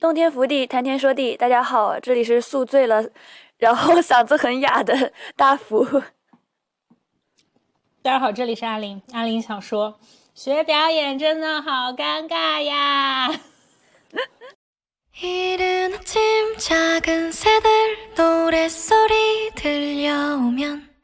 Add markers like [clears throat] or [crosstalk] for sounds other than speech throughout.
洞天福地，谈天说地，大家好，这里是宿醉了，然后 [laughs] 嗓子很哑的大福。大家好，这里是阿林。阿林想说，学表演真的好尴尬呀。[laughs]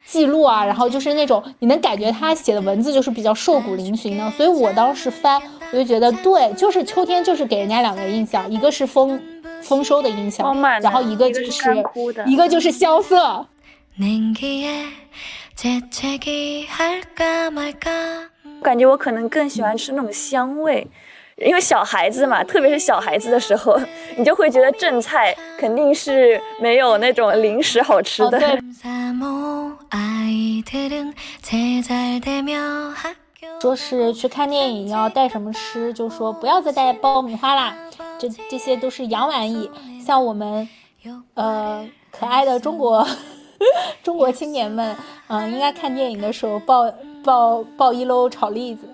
记录啊，然后就是那种你能感觉他写的文字就是比较瘦骨嶙峋的，所以我当时翻，我就觉得对，就是秋天就是给人家两个印象，一个是丰丰收的印象，然后一个就是一个就是萧瑟。感觉我可能更喜欢吃那种香味，因为小孩子嘛，特别是小孩子的时候，[laughs] 你就会觉得正菜肯定是没有那种零食好吃的。说是去看电影要带什么吃，就说不要再带爆米花啦，这这些都是洋玩意。像我们，呃，可爱的中国 [laughs] 中国青年们，嗯，应该看电影的时候抱抱抱一篓炒栗子。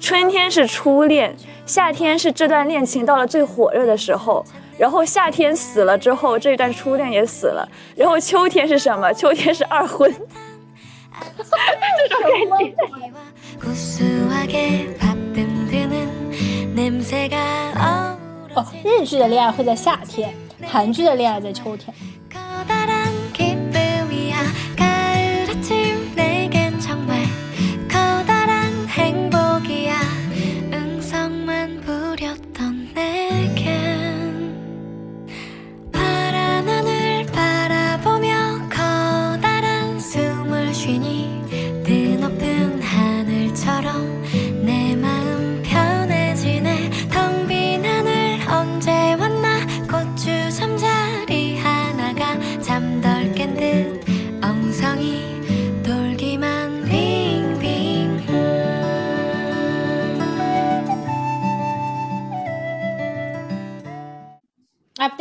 春天是初恋，夏天是这段恋情到了最火热的时候。然后夏天死了之后，这一段初恋也死了。然后秋天是什么？秋天是二婚。这种感觉。哦，日剧的恋爱会在夏天，韩剧的恋爱在秋天。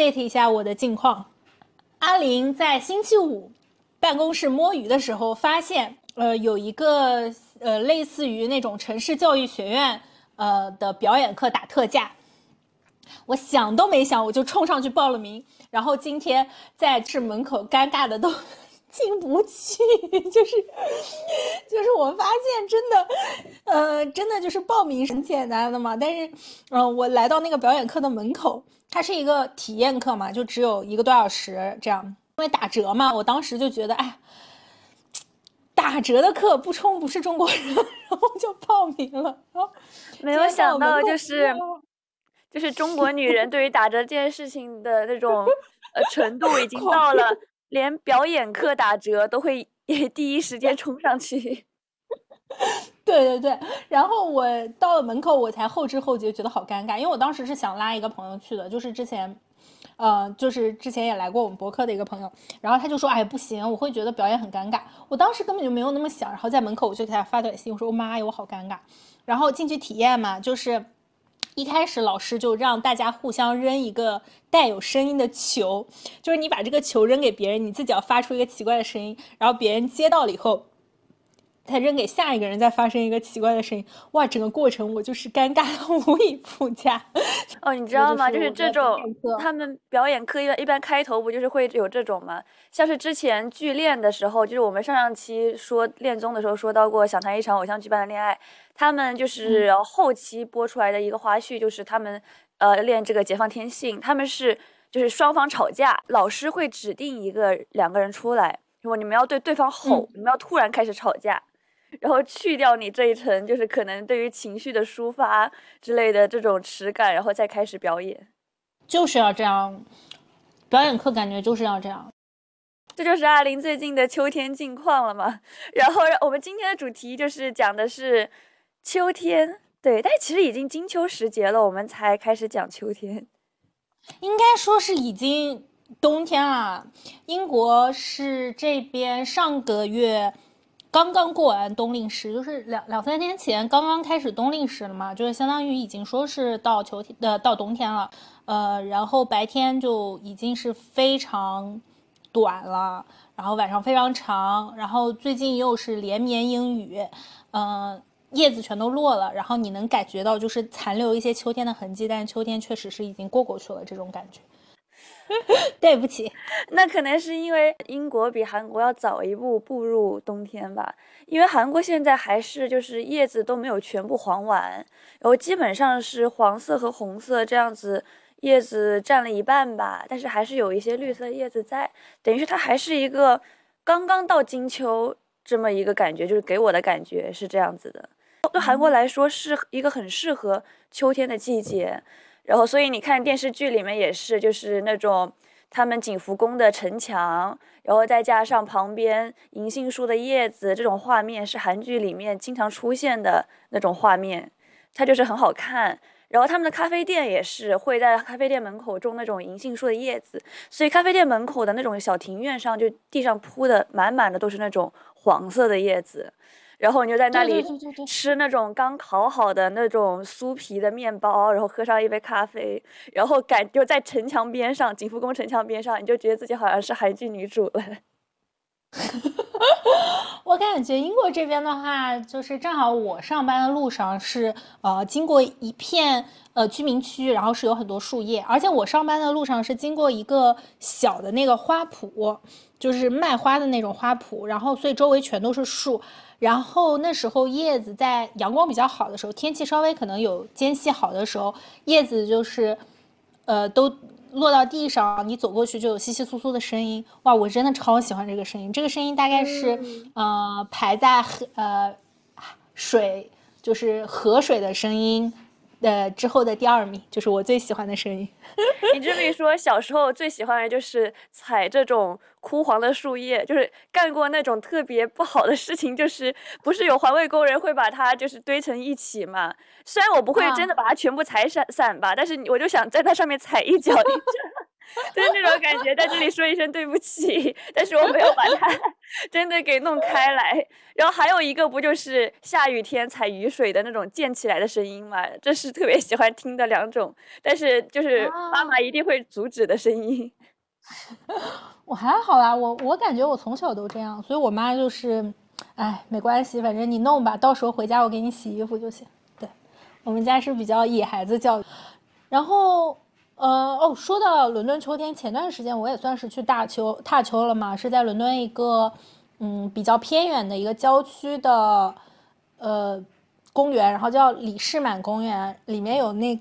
Update 一下我的近况。阿林在星期五办公室摸鱼的时候，发现呃有一个呃类似于那种城市教育学院呃的表演课打特价。我想都没想，我就冲上去报了名。然后今天在这门口尴尬的都 [laughs] 进不去，就是就是我发现真的呃真的就是报名很简单的嘛，但是嗯我来到那个表演课的门口。它是一个体验课嘛，就只有一个多小时这样，因为打折嘛，我当时就觉得，哎，打折的课不冲不是中国人，[laughs] 然后就报名了。然后 [laughs] 没有想到，就是就是中国女人对于打折这件事情的那种呃程度，已 [laughs] 经到了连表演课打折都会第一时间冲上去。对对对，然后我到了门口，我才后知后觉，觉得好尴尬，因为我当时是想拉一个朋友去的，就是之前，呃，就是之前也来过我们博客的一个朋友，然后他就说，哎，不行，我会觉得表演很尴尬。我当时根本就没有那么想，然后在门口我就给他发短信，我说，妈呀，我好尴尬。然后进去体验嘛，就是一开始老师就让大家互相扔一个带有声音的球，就是你把这个球扔给别人，你自己要发出一个奇怪的声音，然后别人接到了以后。再扔给下一个人，再发生一个奇怪的声音，哇！整个过程我就是尴尬的无以复加。哦，你 [laughs] 知道吗？就是这种他们表演课一般一般开头不就是会有这种吗？像是之前剧练的时候，就是我们上上期说恋综的时候说到过，想谈一场偶像剧般的恋爱，他们就是后期播出来的一个花絮，就是他们呃练这个解放天性，他们是就是双方吵架，老师会指定一个两个人出来，如果你们要对对方吼，你们要突然开始吵架。然后去掉你这一层，就是可能对于情绪的抒发之类的这种耻感，然后再开始表演，就是要这样。表演课感觉就是要这样。这就是阿林最近的秋天近况了嘛？[laughs] 然后我们今天的主题就是讲的是秋天，对，但其实已经金秋时节了，我们才开始讲秋天。应该说是已经冬天了。英国是这边上个月。刚刚过完冬令时，就是两两三天前刚刚开始冬令时了嘛，就是相当于已经说是到秋天的到冬天了，呃，然后白天就已经是非常短了，然后晚上非常长，然后最近又是连绵阴雨，嗯，叶子全都落了，然后你能感觉到就是残留一些秋天的痕迹，但是秋天确实是已经过过去了这种感觉。[laughs] 对不起，[laughs] 那可能是因为英国比韩国要早一步步入冬天吧。因为韩国现在还是就是叶子都没有全部黄完，然后基本上是黄色和红色这样子，叶子占了一半吧。但是还是有一些绿色叶子在，等于是它还是一个刚刚到金秋这么一个感觉，就是给我的感觉是这样子的。对韩国来说是一个很适合秋天的季节。然后，所以你看电视剧里面也是，就是那种他们景福宫的城墙，然后再加上旁边银杏树的叶子，这种画面是韩剧里面经常出现的那种画面，它就是很好看。然后他们的咖啡店也是会在咖啡店门口种那种银杏树的叶子，所以咖啡店门口的那种小庭院上，就地上铺的满满的都是那种黄色的叶子。然后你就在那里吃那种刚烤好的那种酥皮的面包，然后喝上一杯咖啡，然后感就在城墙边上，景福宫城墙边上，你就觉得自己好像是韩剧女主了。[laughs] 我感觉英国这边的话，就是正好我上班的路上是呃经过一片呃居民区，然后是有很多树叶，而且我上班的路上是经过一个小的那个花圃，就是卖花的那种花圃，然后所以周围全都是树。然后那时候叶子在阳光比较好的时候，天气稍微可能有间隙好的时候，叶子就是，呃，都落到地上，你走过去就有窸窸窣窣的声音。哇，我真的超喜欢这个声音。这个声音大概是，呃，排在呃水，就是河水的声音。呃，之后的第二名就是我最喜欢的声音。你这么一说，小时候最喜欢的就是踩这种枯黄的树叶，就是干过那种特别不好的事情，就是不是有环卫工人会把它就是堆成一起嘛？虽然我不会真的把它全部踩散散吧，但是我就想在它上面踩一脚。[laughs] 就是那种感觉，在这里说一声对不起，但是我没有把它 [laughs] 真的给弄开来。然后还有一个不就是下雨天踩雨水的那种溅起来的声音嘛？这是特别喜欢听的两种，但是就是妈妈一定会阻止的声音。[laughs] 我还好啦，我我感觉我从小都这样，所以我妈就是，哎，没关系，反正你弄吧，到时候回家我给你洗衣服就行。对，我们家是比较野孩子教育，然后。呃哦，说到伦敦秋天，前段时间我也算是去大秋踏秋了嘛，是在伦敦一个嗯比较偏远的一个郊区的呃公园，然后叫李士满公园，里面有那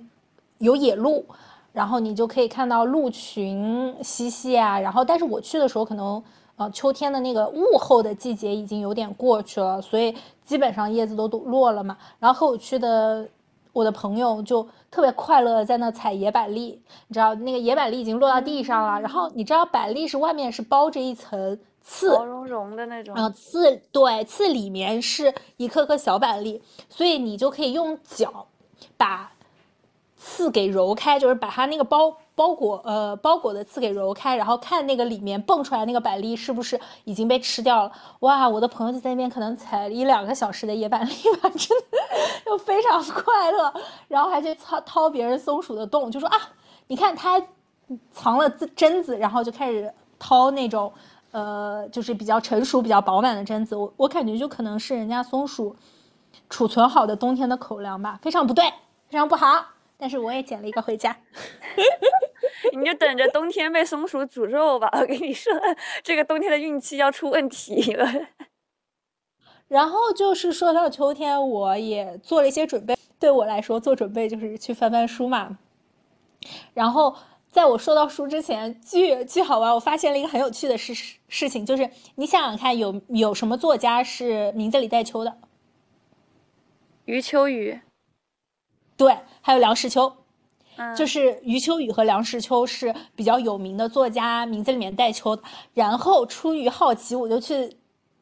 有野鹿，然后你就可以看到鹿群嬉戏啊。然后但是我去的时候，可能呃秋天的那个雾后的季节已经有点过去了，所以基本上叶子都都落了嘛。然后和我去的。我的朋友就特别快乐，在那采野板栗，你知道那个野板栗已经落到地上了，然后你知道板栗是外面是包着一层刺，毛茸茸的那种，然后刺对刺里面是一颗颗小板栗，所以你就可以用脚把刺给揉开，就是把它那个包。包裹呃包裹的刺给揉开，然后看那个里面蹦出来那个板栗是不是已经被吃掉了？哇，我的朋友就在那边可能采一两个小时的野板栗吧，[laughs] 真的就非常快乐，然后还去掏掏别人松鼠的洞，就说啊，你看它藏了榛子，然后就开始掏那种呃就是比较成熟、比较饱满的榛子。我我感觉就可能是人家松鼠储存好的冬天的口粮吧，非常不对，非常不好。但是我也捡了一个回家，[laughs] 你就等着冬天被松鼠诅咒吧！我跟你说，这个冬天的运气要出问题了。[laughs] 然后就是说到秋天，我也做了一些准备。对我来说，做准备就是去翻翻书嘛。然后在我说到书之前，巨巨好玩！我发现了一个很有趣的事事情，就是你想想看，有有什么作家是名字里带秋的？余秋雨。对，还有梁实秋，就是余秋雨和梁实秋是比较有名的作家，名字里面带秋的。然后出于好奇，我就去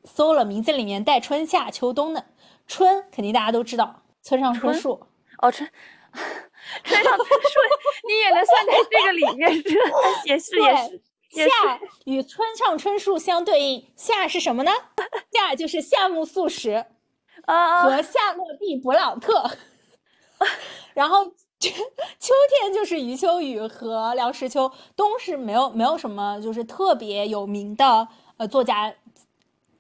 搜了名字里面带春夏秋冬的。春肯定大家都知道，村上春树。哦，春，[laughs] 村上春树，你也能算在这个里面是？[laughs] 也是也是。夏与村上春树相对应，夏是什么呢？夏就是夏目漱石和夏洛蒂·勃朗特。[laughs] 然后 [laughs] 秋天就是余秋雨和梁实秋，冬是没有没有什么就是特别有名的呃作家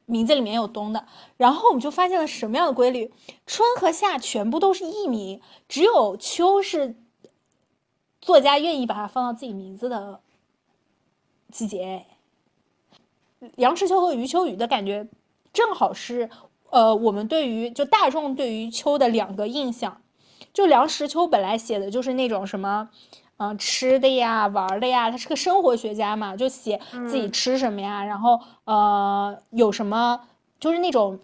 名字里面有冬的。然后我们就发现了什么样的规律？春和夏全部都是艺名，只有秋是作家愿意把它放到自己名字的季节。梁实秋和余秋雨的感觉，正好是呃我们对于就大众对于秋的两个印象。就梁实秋本来写的就是那种什么。嗯，吃的呀，玩的呀，他是个生活学家嘛，就写自己吃什么呀，然后呃，有什么就是那种，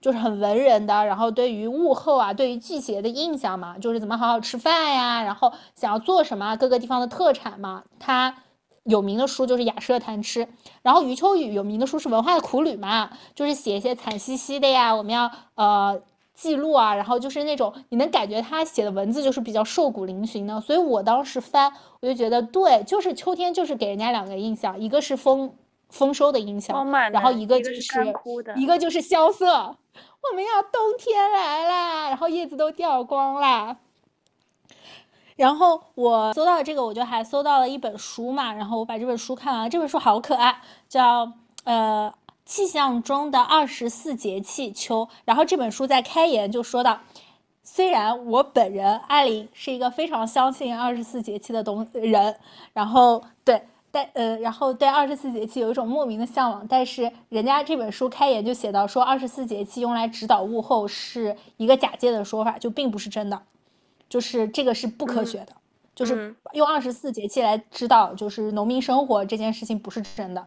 就是很文人的，然后对于物候啊，对于季节的印象嘛，就是怎么好好吃饭呀，然后想要做什么，各个地方的特产嘛。他有名的书就是《雅舍谈吃》，然后余秋雨有名的书是《文化的苦旅》嘛，就是写一些惨兮兮的呀，我们要呃。记录啊，然后就是那种你能感觉他写的文字就是比较瘦骨嶙峋的，所以我当时翻，我就觉得对，就是秋天就是给人家两个印象，一个是丰丰收的印象，然后一个就是一个就是萧瑟，我们要冬天来啦，然后叶子都掉光啦。然后我搜到这个，我就还搜到了一本书嘛，然后我把这本书看完了，这本书好可爱，叫呃。气象中的二十四节气秋，然后这本书在开言就说到，虽然我本人艾琳是一个非常相信二十四节气的东人，然后对，但呃，然后对二十四节气有一种莫名的向往，但是人家这本书开言就写到说，二十四节气用来指导物候是一个假借的说法，就并不是真的，就是这个是不科学的，就是用二十四节气来指导就是农民生活这件事情不是真的。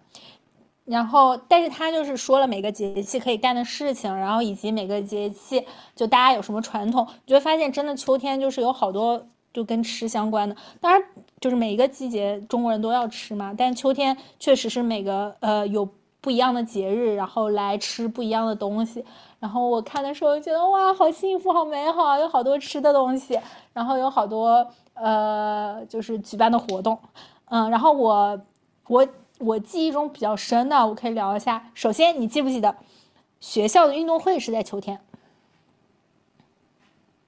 然后，但是他就是说了每个节气可以干的事情，然后以及每个节气就大家有什么传统，你就会发现真的秋天就是有好多就跟吃相关的。当然，就是每一个季节中国人都要吃嘛，但秋天确实是每个呃有不一样的节日，然后来吃不一样的东西。然后我看的时候觉得哇，好幸福，好美好，有好多吃的东西，然后有好多呃就是举办的活动，嗯，然后我我。我记忆中比较深的，我可以聊一下。首先，你记不记得学校的运动会是在秋天？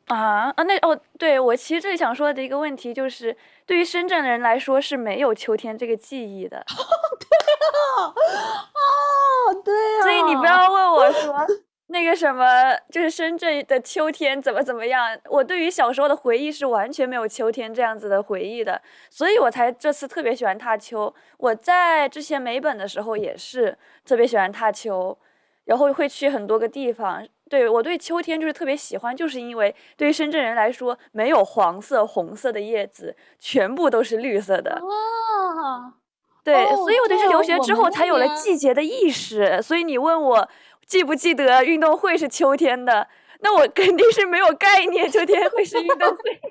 啊啊，那哦，对我其实最想说的一个问题就是，对于深圳的人来说是没有秋天这个记忆的。[laughs] 对啊，哦，对啊。所以你不要问我说。那个什么，就是深圳的秋天怎么怎么样？我对于小时候的回忆是完全没有秋天这样子的回忆的，所以我才这次特别喜欢踏秋。我在之前美本的时候也是特别喜欢踏秋，然后会去很多个地方。对我对秋天就是特别喜欢，就是因为对于深圳人来说，没有黄色、红色的叶子，全部都是绿色的。哇，对，所以我得是留学之后才有了季节的意识。所以你问我。记不记得运动会是秋天的？那我肯定是没有概念，秋天会是运动会。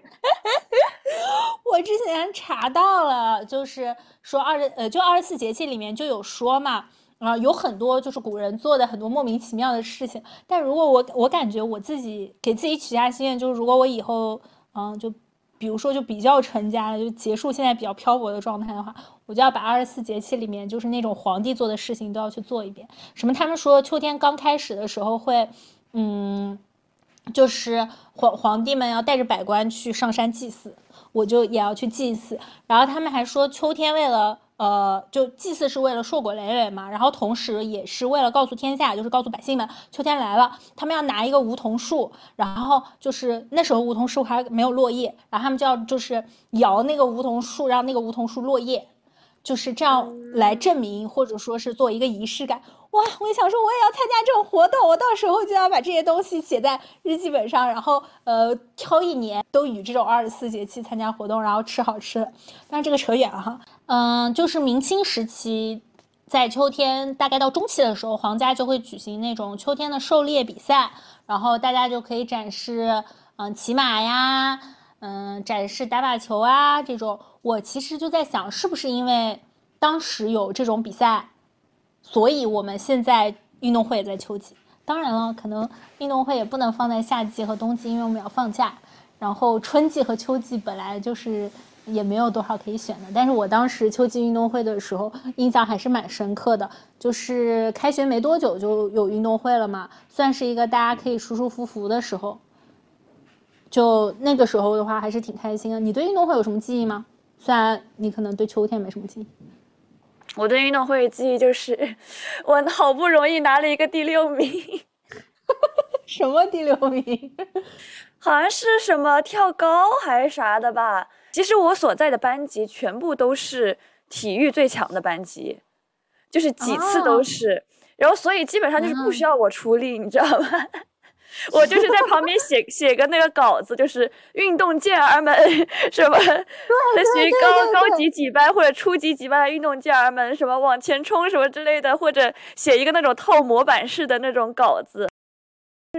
[laughs] 我之前查到了，就是说二十呃，就二十四节气里面就有说嘛，啊，有很多就是古人做的很多莫名其妙的事情。但如果我我感觉我自己给自己许下心愿，就是如果我以后嗯就。比如说，就比较成家了，就结束现在比较漂泊的状态的话，我就要把二十四节气里面就是那种皇帝做的事情都要去做一遍。什么？他们说秋天刚开始的时候会，嗯，就是皇皇帝们要带着百官去上山祭祀，我就也要去祭祀。然后他们还说秋天为了。呃，就祭祀是为了硕果累累嘛，然后同时也是为了告诉天下，就是告诉百姓们，秋天来了，他们要拿一个梧桐树，然后就是那时候梧桐树还没有落叶，然后他们就要就是摇那个梧桐树，让那个梧桐树落叶，就是这样来证明或者说是做一个仪式感。哇，我也想说，我也要参加这种活动，我到时候就要把这些东西写在日记本上，然后呃，挑一年都与这种二十四节气参加活动，然后吃好吃的。但是这个扯远了哈，嗯，就是明清时期，在秋天大概到中期的时候，皇家就会举行那种秋天的狩猎比赛，然后大家就可以展示嗯骑马呀，嗯展示打把球啊这种。我其实就在想，是不是因为当时有这种比赛？所以我们现在运动会也在秋季，当然了，可能运动会也不能放在夏季和冬季，因为我们要放假。然后春季和秋季本来就是也没有多少可以选的，但是我当时秋季运动会的时候印象还是蛮深刻的，就是开学没多久就有运动会了嘛，算是一个大家可以舒舒服服的时候。就那个时候的话，还是挺开心的。你对运动会有什么记忆吗？虽然你可能对秋天没什么记忆。我对运动会的记忆就是，[laughs] 我好不容易拿了一个第六名，[laughs] 什么第六名？[laughs] 好像是什么跳高还是啥的吧。其实我所在的班级全部都是体育最强的班级，就是几次都是。然后所以基本上就是不需要我出力，你知道吗？[laughs] 我就是在旁边写写个那个稿子，就是运动健儿们什么，类似于高高级几班或者初级几班的运动健儿们什么往前冲什么之类的，或者写一个那种套模板式的那种稿子。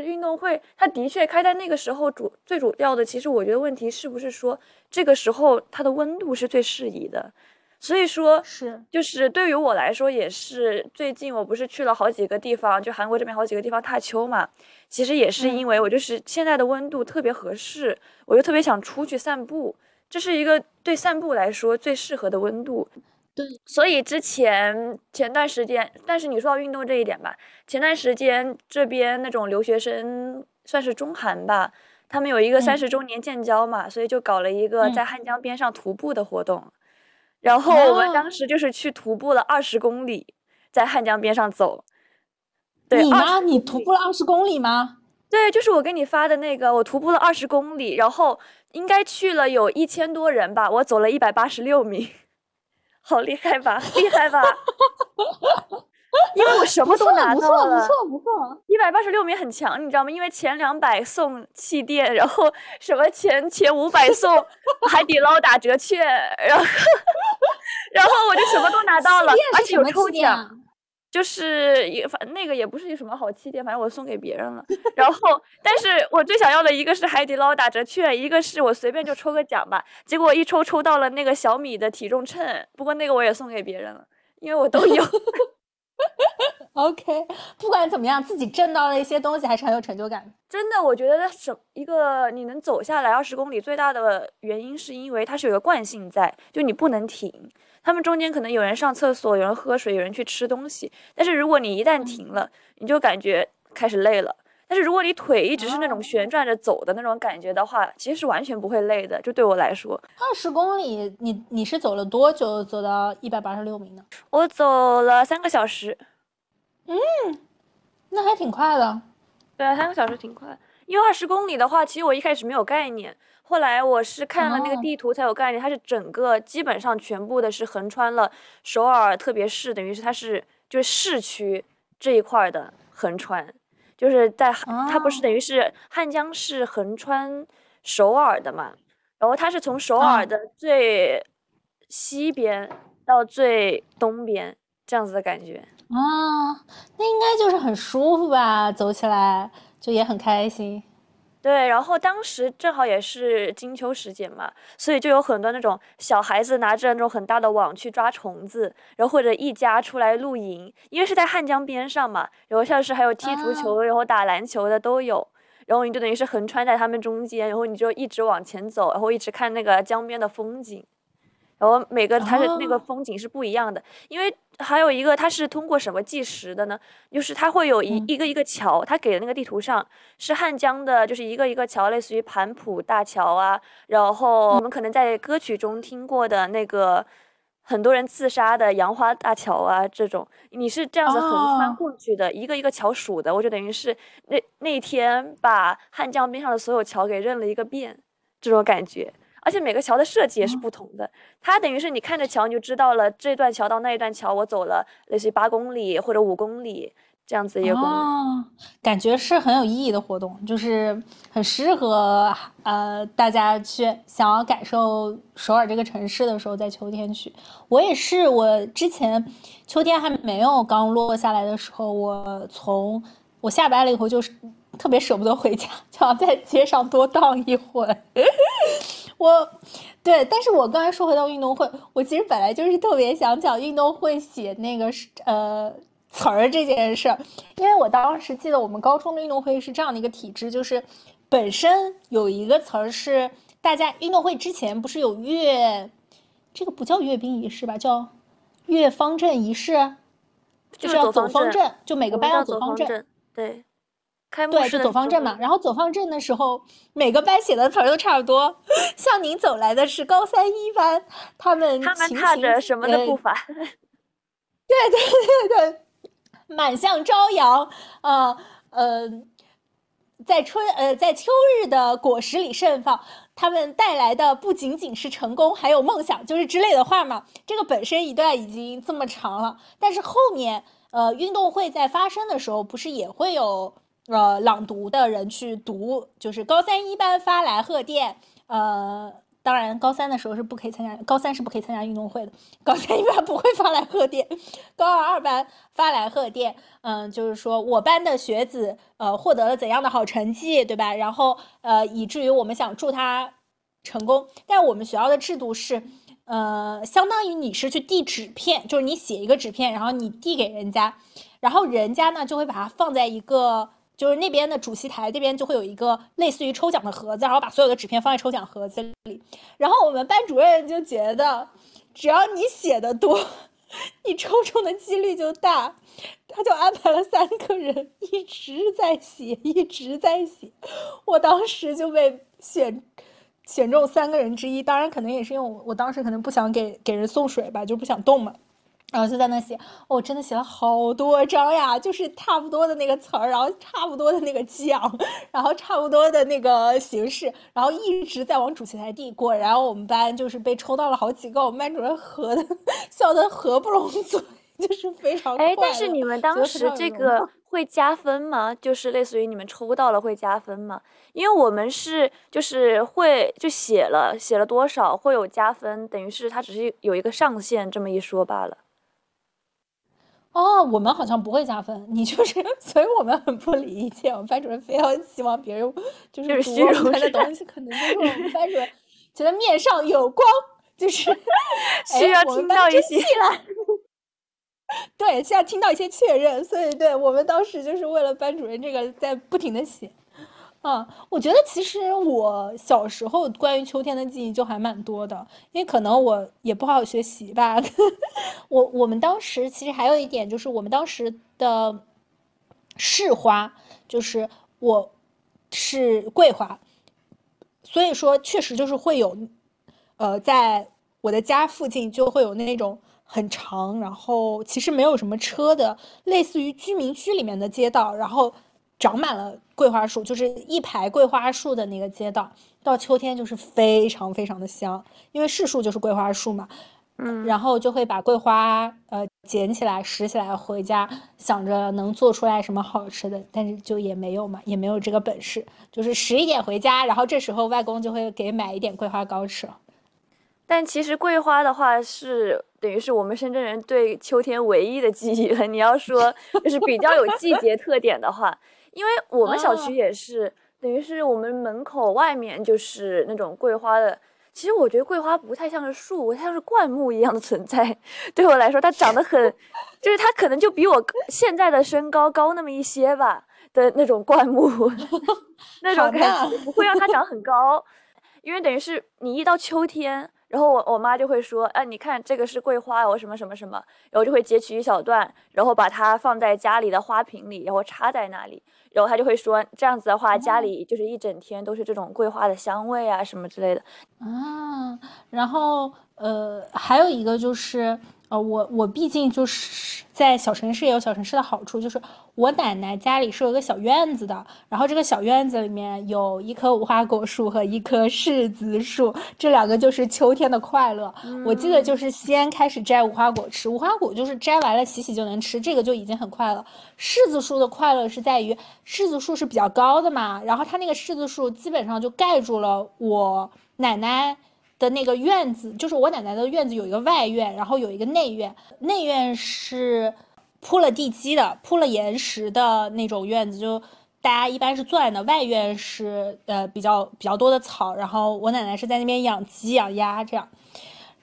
运动会，它的确开在那个时候主最主要的，其实我觉得问题是不是说这个时候它的温度是最适宜的。所以说，是就是对于我来说也是，最近我不是去了好几个地方，就韩国这边好几个地方踏秋嘛。其实也是因为我就是现在的温度特别合适，我就特别想出去散步，这是一个对散步来说最适合的温度。对，所以之前前段时间，但是你说到运动这一点吧，前段时间这边那种留学生算是中韩吧，他们有一个三十周年建交嘛，所以就搞了一个在汉江边上徒步的活动。然后我们当时就是去徒步了二十公里，在汉江边上走。你吗？你徒步了二十公里吗？[laughs] 对，就是我给你发的那个，我徒步了二十公里，然后应该去了有一千多人吧，我走了一百八十六名，好厉害吧？厉害吧？[laughs] 因为我什么都拿到了，不错不错不错，一百八十六名很强，你知道吗？因为前两百送气垫，然后什么前前五百送海底捞打折券，然后 [laughs] 然后我就什么都拿到了，而且有抽奖，就是也反那个也不是什么好气垫，反正我送给别人了。然后，但是我最想要的一个是海底捞打折券，一个是我随便就抽个奖吧。结果一抽抽到了那个小米的体重秤，不过那个我也送给别人了，因为我都有。[laughs] OK，不管怎么样，自己挣到了一些东西，还是很有成就感。真的，我觉得什一个你能走下来二十公里，最大的原因是因为它是有个惯性在，就你不能停。他们中间可能有人上厕所，有人喝水，有人去吃东西。但是如果你一旦停了，你就感觉开始累了。但是如果你腿一直是那种旋转着走的那种感觉的话，其实是完全不会累的。就对我来说，二十公里，你你是走了多久走到一百八十六名呢？我走了三个小时。嗯，那还挺快的。对啊，三个小时挺快。因为二十公里的话，其实我一开始没有概念，后来我是看了那个地图才有概念。它是整个基本上全部的是横穿了首尔特别市，等于是它是就是市区这一块的横穿。就是在它不是等于是汉江是横穿首尔的嘛，然后它是从首尔的最西边到最东边这样子的感觉啊，那应该就是很舒服吧，走起来就也很开心。对，然后当时正好也是金秋时节嘛，所以就有很多那种小孩子拿着那种很大的网去抓虫子，然后或者一家出来露营，因为是在汉江边上嘛，然后像是还有踢足球，然后打篮球的都有，然后你就等于是横穿在他们中间，然后你就一直往前走，然后一直看那个江边的风景。然后每个它的那个风景是不一样的，因为还有一个它是通过什么计时的呢？就是它会有一一个一个桥，它给的那个地图上是汉江的，就是一个一个桥，类似于盘浦大桥啊。然后我们可能在歌曲中听过的那个很多人自杀的杨花大桥啊，这种你是这样子横穿过去的，一个一个桥数的，我就等于是那那天把汉江边上的所有桥给认了一个遍，这种感觉。而且每个桥的设计也是不同的，它等于是你看着桥你就知道了，这段桥到那一段桥我走了类似于八公里或者五公里这样子一个感觉是很有意义的活动，就是很适合呃大家去想要感受首尔这个城市的时候，在秋天去。我也是，我之前秋天还没有刚落下来的时候，我从我下班了以后就是特别舍不得回家，就要在街上多荡一会儿。我，对，但是我刚才说回到运动会，我其实本来就是特别想讲运动会写那个呃词儿这件事儿，因为我当时记得我们高中的运动会是这样的一个体制，就是本身有一个词儿是大家运动会之前不是有阅，这个不叫阅兵仪式吧，叫阅方阵仪式，就是要走方阵，就每个班要走方阵，对。对，是走方阵嘛。然后走方阵的时候，每个班写的词儿都差不多。向您走来的是高三一班，他们他们踏着什么的步伐？对对对对，满向朝阳，呃呃，在春呃在秋日的果实里盛放，他们带来的不仅仅是成功，还有梦想，就是之类的话嘛。这个本身一段已经这么长了，但是后面呃运动会在发生的时候，不是也会有呃朗读的人去读，就是高三一班发来贺电，呃。当然，高三的时候是不可以参加，高三是不可以参加运动会的。高三一般不会发来贺电，高二二班发来贺电，嗯，就是说我班的学子，呃，获得了怎样的好成绩，对吧？然后，呃，以至于我们想祝他成功。但我们学校的制度是，呃，相当于你是去递纸片，就是你写一个纸片，然后你递给人家，然后人家呢就会把它放在一个。就是那边的主席台这边就会有一个类似于抽奖的盒子，然后把所有的纸片放在抽奖盒子里。然后我们班主任就觉得，只要你写的多，[laughs] 你抽中的几率就大。他就安排了三个人一直在写，一直在写。我当时就被选选中三个人之一，当然可能也是因为我我当时可能不想给给人送水吧，就不想动嘛。然后就在那写，我真的写了好多张呀，就是差不多的那个词儿，然后差不多的那个奖，然后差不多的那个形式，然后一直在往主席台递。果然我们班就是被抽到了好几个，我们班主任合的笑得合不拢嘴，就是非常哎，但是你们当时这个会加分吗？就是类似于你们抽到了会加分吗？因为我们是就是会就写了写了多少会有加分，等于是它只是有一个上限这么一说罢了。哦，我们好像不会加分，你就是，[laughs] 所以我们很不理解。我们班主任非要希望别人就是读我们的东西，可能就是我们班主任觉得面上有光，就是 [laughs] 需要听到一些。[laughs] 对，现在听到一些确认，所以对我们当时就是为了班主任这个在不停的写。啊，我觉得其实我小时候关于秋天的记忆就还蛮多的，因为可能我也不好好学习吧。[laughs] 我我们当时其实还有一点就是我们当时的市花就是我是桂花，所以说确实就是会有，呃，在我的家附近就会有那种很长，然后其实没有什么车的，类似于居民区里面的街道，然后。长满了桂花树，就是一排桂花树的那个街道，到秋天就是非常非常的香，因为市树就是桂花树嘛，嗯，然后就会把桂花呃捡起来拾起来回家，想着能做出来什么好吃的，但是就也没有嘛，也没有这个本事，就是拾一点回家，然后这时候外公就会给买一点桂花糕吃。但其实桂花的话是等于是我们深圳人对秋天唯一的记忆了。你要说就是比较有季节特点的话。因为我们小区也是，等于是我们门口外面就是那种桂花的。其实我觉得桂花不太像是树，它像是灌木一样的存在。[laughs] 对我来说，它长得很，就是它可能就比我现在的身高高那么一些吧的那种灌木，[laughs] 那种感觉不会让它长很高。因为等于是你一到秋天。然后我我妈就会说，哎，你看这个是桂花，我什么什么什么，然后就会截取一小段，然后把它放在家里的花瓶里，然后插在那里，然后他就会说，这样子的话，家里就是一整天都是这种桂花的香味啊，什么之类的。啊，然后呃，还有一个就是。呃，我我毕竟就是在小城市也有小城市的好处，就是我奶奶家里是有个小院子的，然后这个小院子里面有一棵无花果树和一棵柿子树，这两个就是秋天的快乐。我记得就是先开始摘无花果吃，无花果就是摘完了洗洗就能吃，这个就已经很快乐。柿子树的快乐是在于柿子树是比较高的嘛，然后它那个柿子树基本上就盖住了我奶奶。的那个院子，就是我奶奶的院子，有一个外院，然后有一个内院。内院是铺了地基的，铺了岩石的那种院子，就大家一般是钻的。外院是呃比较比较多的草，然后我奶奶是在那边养鸡养鸭这样。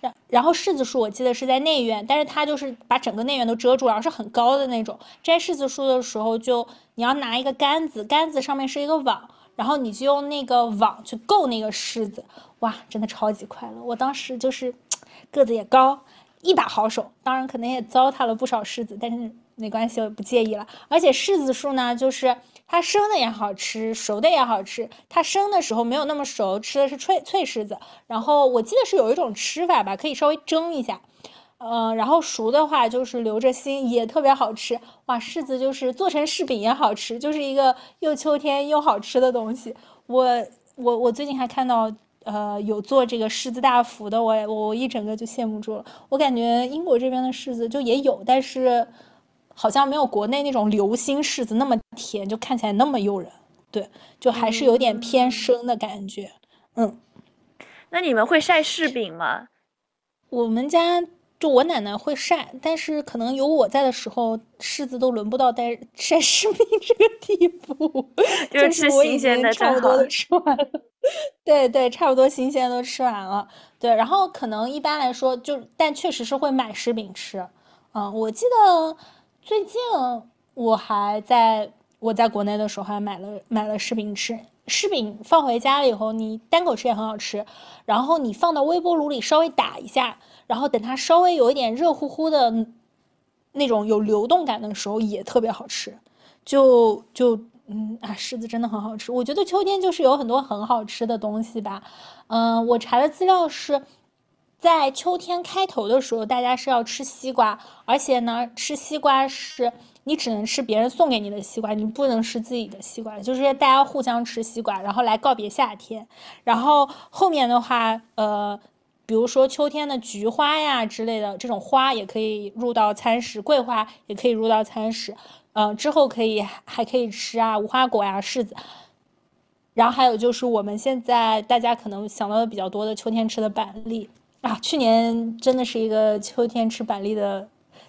然然后柿子树我记得是在内院，但是它就是把整个内院都遮住，然后是很高的那种。摘柿子树的时候，就你要拿一个杆子，杆子上面是一个网。然后你就用那个网去够那个柿子，哇，真的超级快乐！我当时就是个子也高，一把好手，当然可能也糟蹋了不少柿子，但是没关系，我不介意了。而且柿子树呢，就是它生的也好吃，熟的也好吃。它生的时候没有那么熟，吃的是脆脆柿子。然后我记得是有一种吃法吧，可以稍微蒸一下。呃，然后熟的话就是留着心，也特别好吃。哇，柿子就是做成柿饼也好吃，就是一个又秋天又好吃的东西。我我我最近还看到，呃，有做这个柿子大福的，我我一整个就羡慕住了。我感觉英国这边的柿子就也有，但是好像没有国内那种流心柿子那么甜，就看起来那么诱人。对，就还是有点偏生的感觉。嗯，那你们会晒柿饼吗？我们家。就我奶奶会晒，但是可能有我在的时候，柿子都轮不到带晒柿饼这个地步。[laughs] 就是我已经差不多都吃完了。[laughs] 对对，差不多新鲜都吃完了。对，然后可能一般来说，就但确实是会买柿饼吃。嗯，我记得最近我还在我在国内的时候还买了买了柿饼吃。柿饼放回家了以后，你单口吃也很好吃，然后你放到微波炉里稍微打一下。然后等它稍微有一点热乎乎的，那种有流动感的时候也特别好吃，就就嗯啊，柿子真的很好吃。我觉得秋天就是有很多很好吃的东西吧。嗯，我查的资料是在秋天开头的时候，大家是要吃西瓜，而且呢，吃西瓜是你只能吃别人送给你的西瓜，你不能吃自己的西瓜，就是大家互相吃西瓜，然后来告别夏天。然后后面的话，呃。比如说秋天的菊花呀之类的这种花也可以入到餐食，桂花也可以入到餐食，呃，之后可以还可以吃啊，无花果呀、柿子，然后还有就是我们现在大家可能想到的比较多的秋天吃的板栗啊，去年真的是一个秋天吃板栗的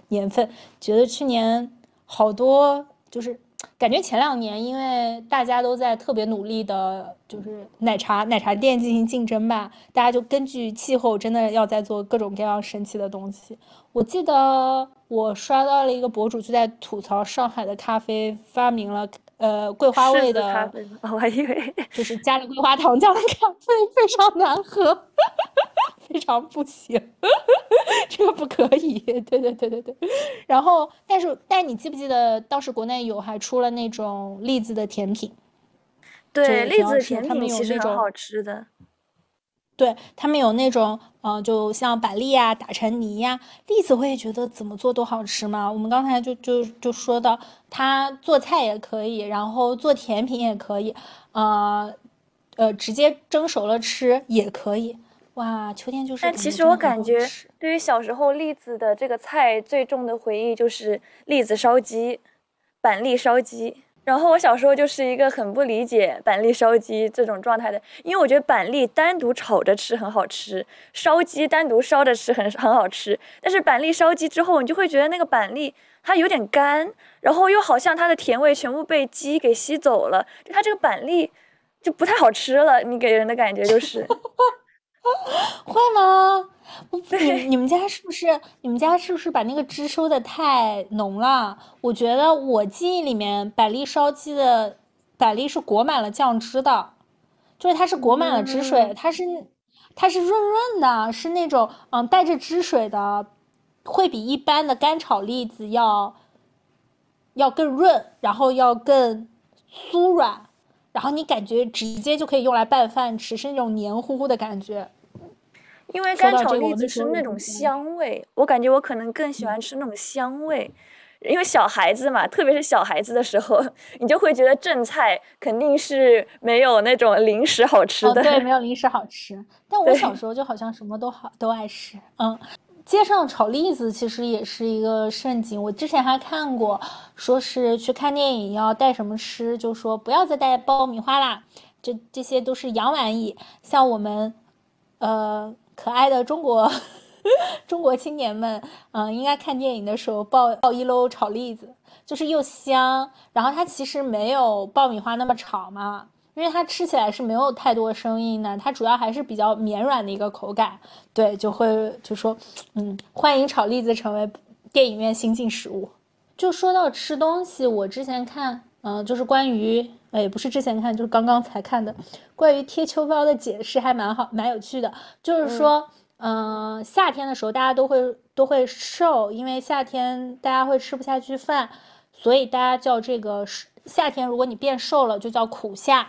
年份，觉得去年好多就是。感觉前两年，因为大家都在特别努力的，就是奶茶奶茶店进行竞争吧，大家就根据气候，真的要在做各种各样神奇的东西。我记得我刷到了一个博主，就在吐槽上海的咖啡发明了呃桂花味的咖啡，我还以为就是加了桂花糖浆的咖啡非常难喝。[laughs] 非常不行，[laughs] 这个不可以。对对对对对。然后，但是，但你记不记得当时国内有还出了那种栗子的甜品？对，栗子甜品其实很好吃的。对他们有那种，嗯，就像板栗呀，打成泥呀。栗子我也觉得怎么做都好吃嘛。我们刚才就就就说到，它做菜也可以，然后做甜品也可以，呃呃，直接蒸熟了吃也可以。哇，秋天就是。但其实我感觉，对于小时候栗子的这个菜最重的回忆就是栗子烧鸡，板栗烧鸡。然后我小时候就是一个很不理解板栗烧鸡这种状态的，因为我觉得板栗单独炒着吃很好吃，烧鸡单独烧着吃很很好吃。但是板栗烧鸡之后，你就会觉得那个板栗它有点干，然后又好像它的甜味全部被鸡给吸走了，就它这个板栗就不太好吃了。你给人的感觉就是。[laughs] [laughs] 会吗？你你们家是不是你们家是不是把那个汁收的太浓了？我觉得我记忆里面板栗烧鸡的板栗是裹满了酱汁的，就是它是裹满了汁水，它是它是润润的，是那种嗯带着汁水的，会比一般的干炒栗子要要更润，然后要更酥软，然后你感觉直接就可以用来拌饭吃，是那种黏糊糊的感觉。因为干炒栗子是那种香味，我感觉我可能更喜欢吃那种香味。因为小孩子嘛，特别是小孩子的时候，[laughs] 你就会觉得正菜肯定是没有那种零食好吃的。对，没有 [laughs] 零食好吃。但我小时候就好像什么都好都爱吃。嗯，街上炒栗子其实也是一个盛景。我之前还看过，说是去看电影要带什么吃，就说不要再带爆米花啦，这这些都是洋玩意。像我们，呃。可爱的中国 [laughs] 中国青年们，嗯，应该看电影的时候抱抱一篓炒栗子，就是又香，然后它其实没有爆米花那么炒嘛，因为它吃起来是没有太多声音的，它主要还是比较绵软的一个口感，对，就会就说，嗯，欢迎炒栗子成为电影院新进食物。就说到吃东西，我之前看，嗯，就是关于。也不是之前看，就是刚刚才看的，关于贴秋膘的解释还蛮好，蛮有趣的。就是说，嗯，夏天的时候大家都会都会瘦，因为夏天大家会吃不下去饭，所以大家叫这个夏天，如果你变瘦了，就叫苦夏。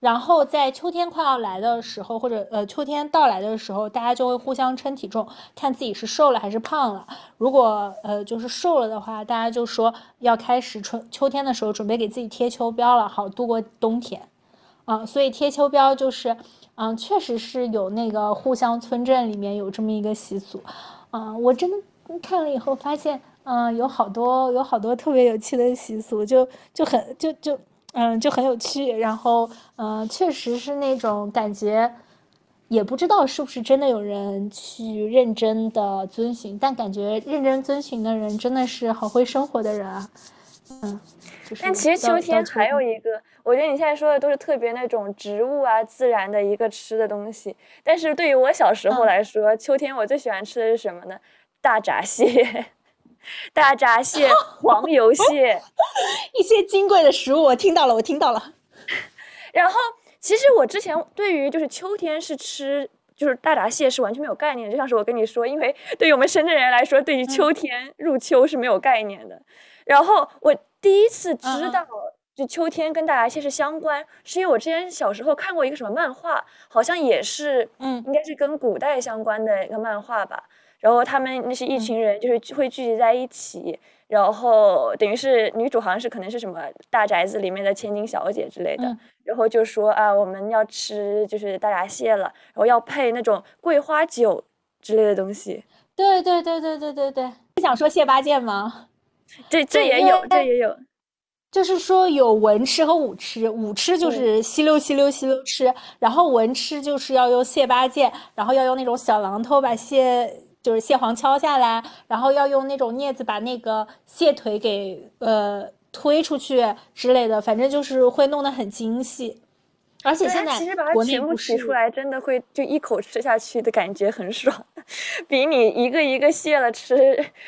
然后在秋天快要来的时候，或者呃秋天到来的时候，大家就会互相称体重，看自己是瘦了还是胖了。如果呃就是瘦了的话，大家就说要开始春秋天的时候准备给自己贴秋膘了，好度过冬天。啊，所以贴秋膘就是，嗯，确实是有那个互相村镇里面有这么一个习俗。啊，我真的看了以后发现，嗯，有好多有好多特别有趣的习俗，就就很就就。嗯，就很有趣，然后，嗯，确实是那种感觉，也不知道是不是真的有人去认真的遵循，但感觉认真遵循的人真的是好会生活的人啊，嗯。但其实秋天还有一个，我觉得你现在说的都是特别那种植物啊、自然的一个吃的东西，但是对于我小时候来说，秋天我最喜欢吃的是什么呢？大闸蟹。大闸蟹、[laughs] 黄油蟹，[laughs] 一些金贵的食物，我听到了，我听到了。然后，其实我之前对于就是秋天是吃就是大闸蟹是完全没有概念，就像是我跟你说，因为对于我们深圳人来说，对于秋天入秋是没有概念的。然后我第一次知道就秋天跟大闸蟹是相关，是因为我之前小时候看过一个什么漫画，好像也是，嗯，应该是跟古代相关的一个漫画吧。然后他们那是一群人，就是会聚集在一起，然后等于是女主好像是可能是什么大宅子里面的千金小姐之类的，然后就说啊，我们要吃就是大闸蟹了，然后要配那种桂花酒之类的东西。对对对对对对对，你想说蟹八件吗？这这也有，这也有，就是说有文吃和武吃，武吃就是吸溜吸溜吸溜吃，然后文吃就是要用蟹八件，然后要用那种小榔头把蟹。就是蟹黄敲下来，然后要用那种镊子把那个蟹腿给呃推出去之类的，反正就是会弄得很精细。而且现在其实把它全部取出来，真的会就一口吃下去的感觉很爽，比你一个一个卸了吃。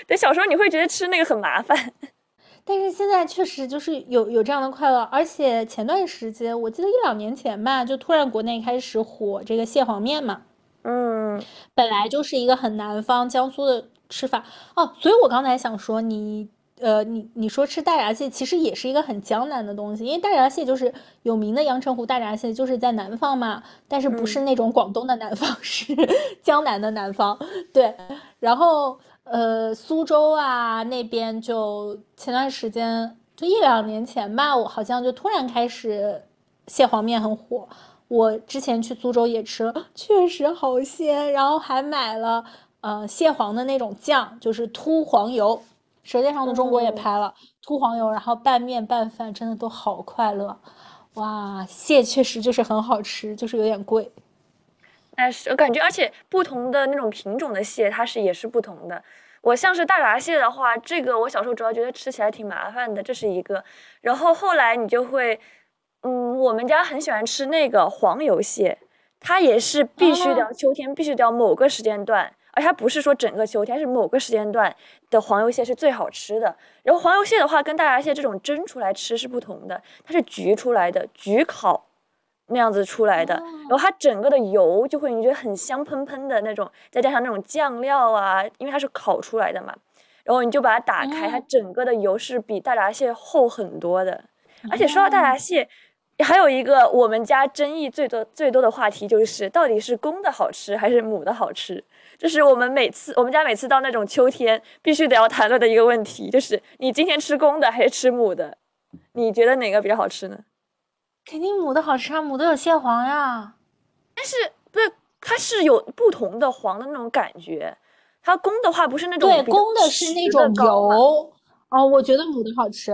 对，小时候你会觉得吃那个很麻烦，[laughs] 但是现在确实就是有有这样的快乐。而且前段时间，我记得一两年前吧，就突然国内开始火这个蟹黄面嘛。嗯，本来就是一个很南方江苏的吃法哦，所以我刚才想说你，呃，你你说吃大闸蟹其实也是一个很江南的东西，因为大闸蟹就是有名的阳澄湖大闸蟹，就是在南方嘛，但是不是那种广东的南方，[laughs] 是江南的南方。对，然后呃，苏州啊那边就前段时间就一两年前吧，我好像就突然开始蟹黄面很火。我之前去苏州也吃了，确实好鲜，然后还买了呃蟹黄的那种酱，就是秃黄油，《舌尖上的中国》也拍了秃黄油，然后拌面拌饭，真的都好快乐，哇，蟹确实就是很好吃，就是有点贵。但是我感觉，而且不同的那种品种的蟹，它是也是不同的。我像是大闸蟹的话，这个我小时候主要觉得吃起来挺麻烦的，这是一个。然后后来你就会。嗯，我们家很喜欢吃那个黄油蟹，它也是必须得秋天必须得某个时间段，而它不是说整个秋天，是某个时间段的黄油蟹是最好吃的。然后黄油蟹的话，跟大闸蟹这种蒸出来吃是不同的，它是焗出来的，焗烤那样子出来的，然后它整个的油就会你觉得很香喷喷的那种，再加上那种酱料啊，因为它是烤出来的嘛，然后你就把它打开，它整个的油是比大闸蟹厚很多的，而且说到大闸蟹。还有一个我们家争议最多最多的话题就是，到底是公的好吃还是母的好吃？这是我们每次我们家每次到那种秋天必须得要谈论的一个问题，就是你今天吃公的还是吃母的？你觉得哪个比较好吃呢？肯定母的好吃啊，母的有蟹黄呀。但是不是它是有不同的黄的那种感觉，它公的话不是那种对公的是那种油哦，我觉得母的好吃。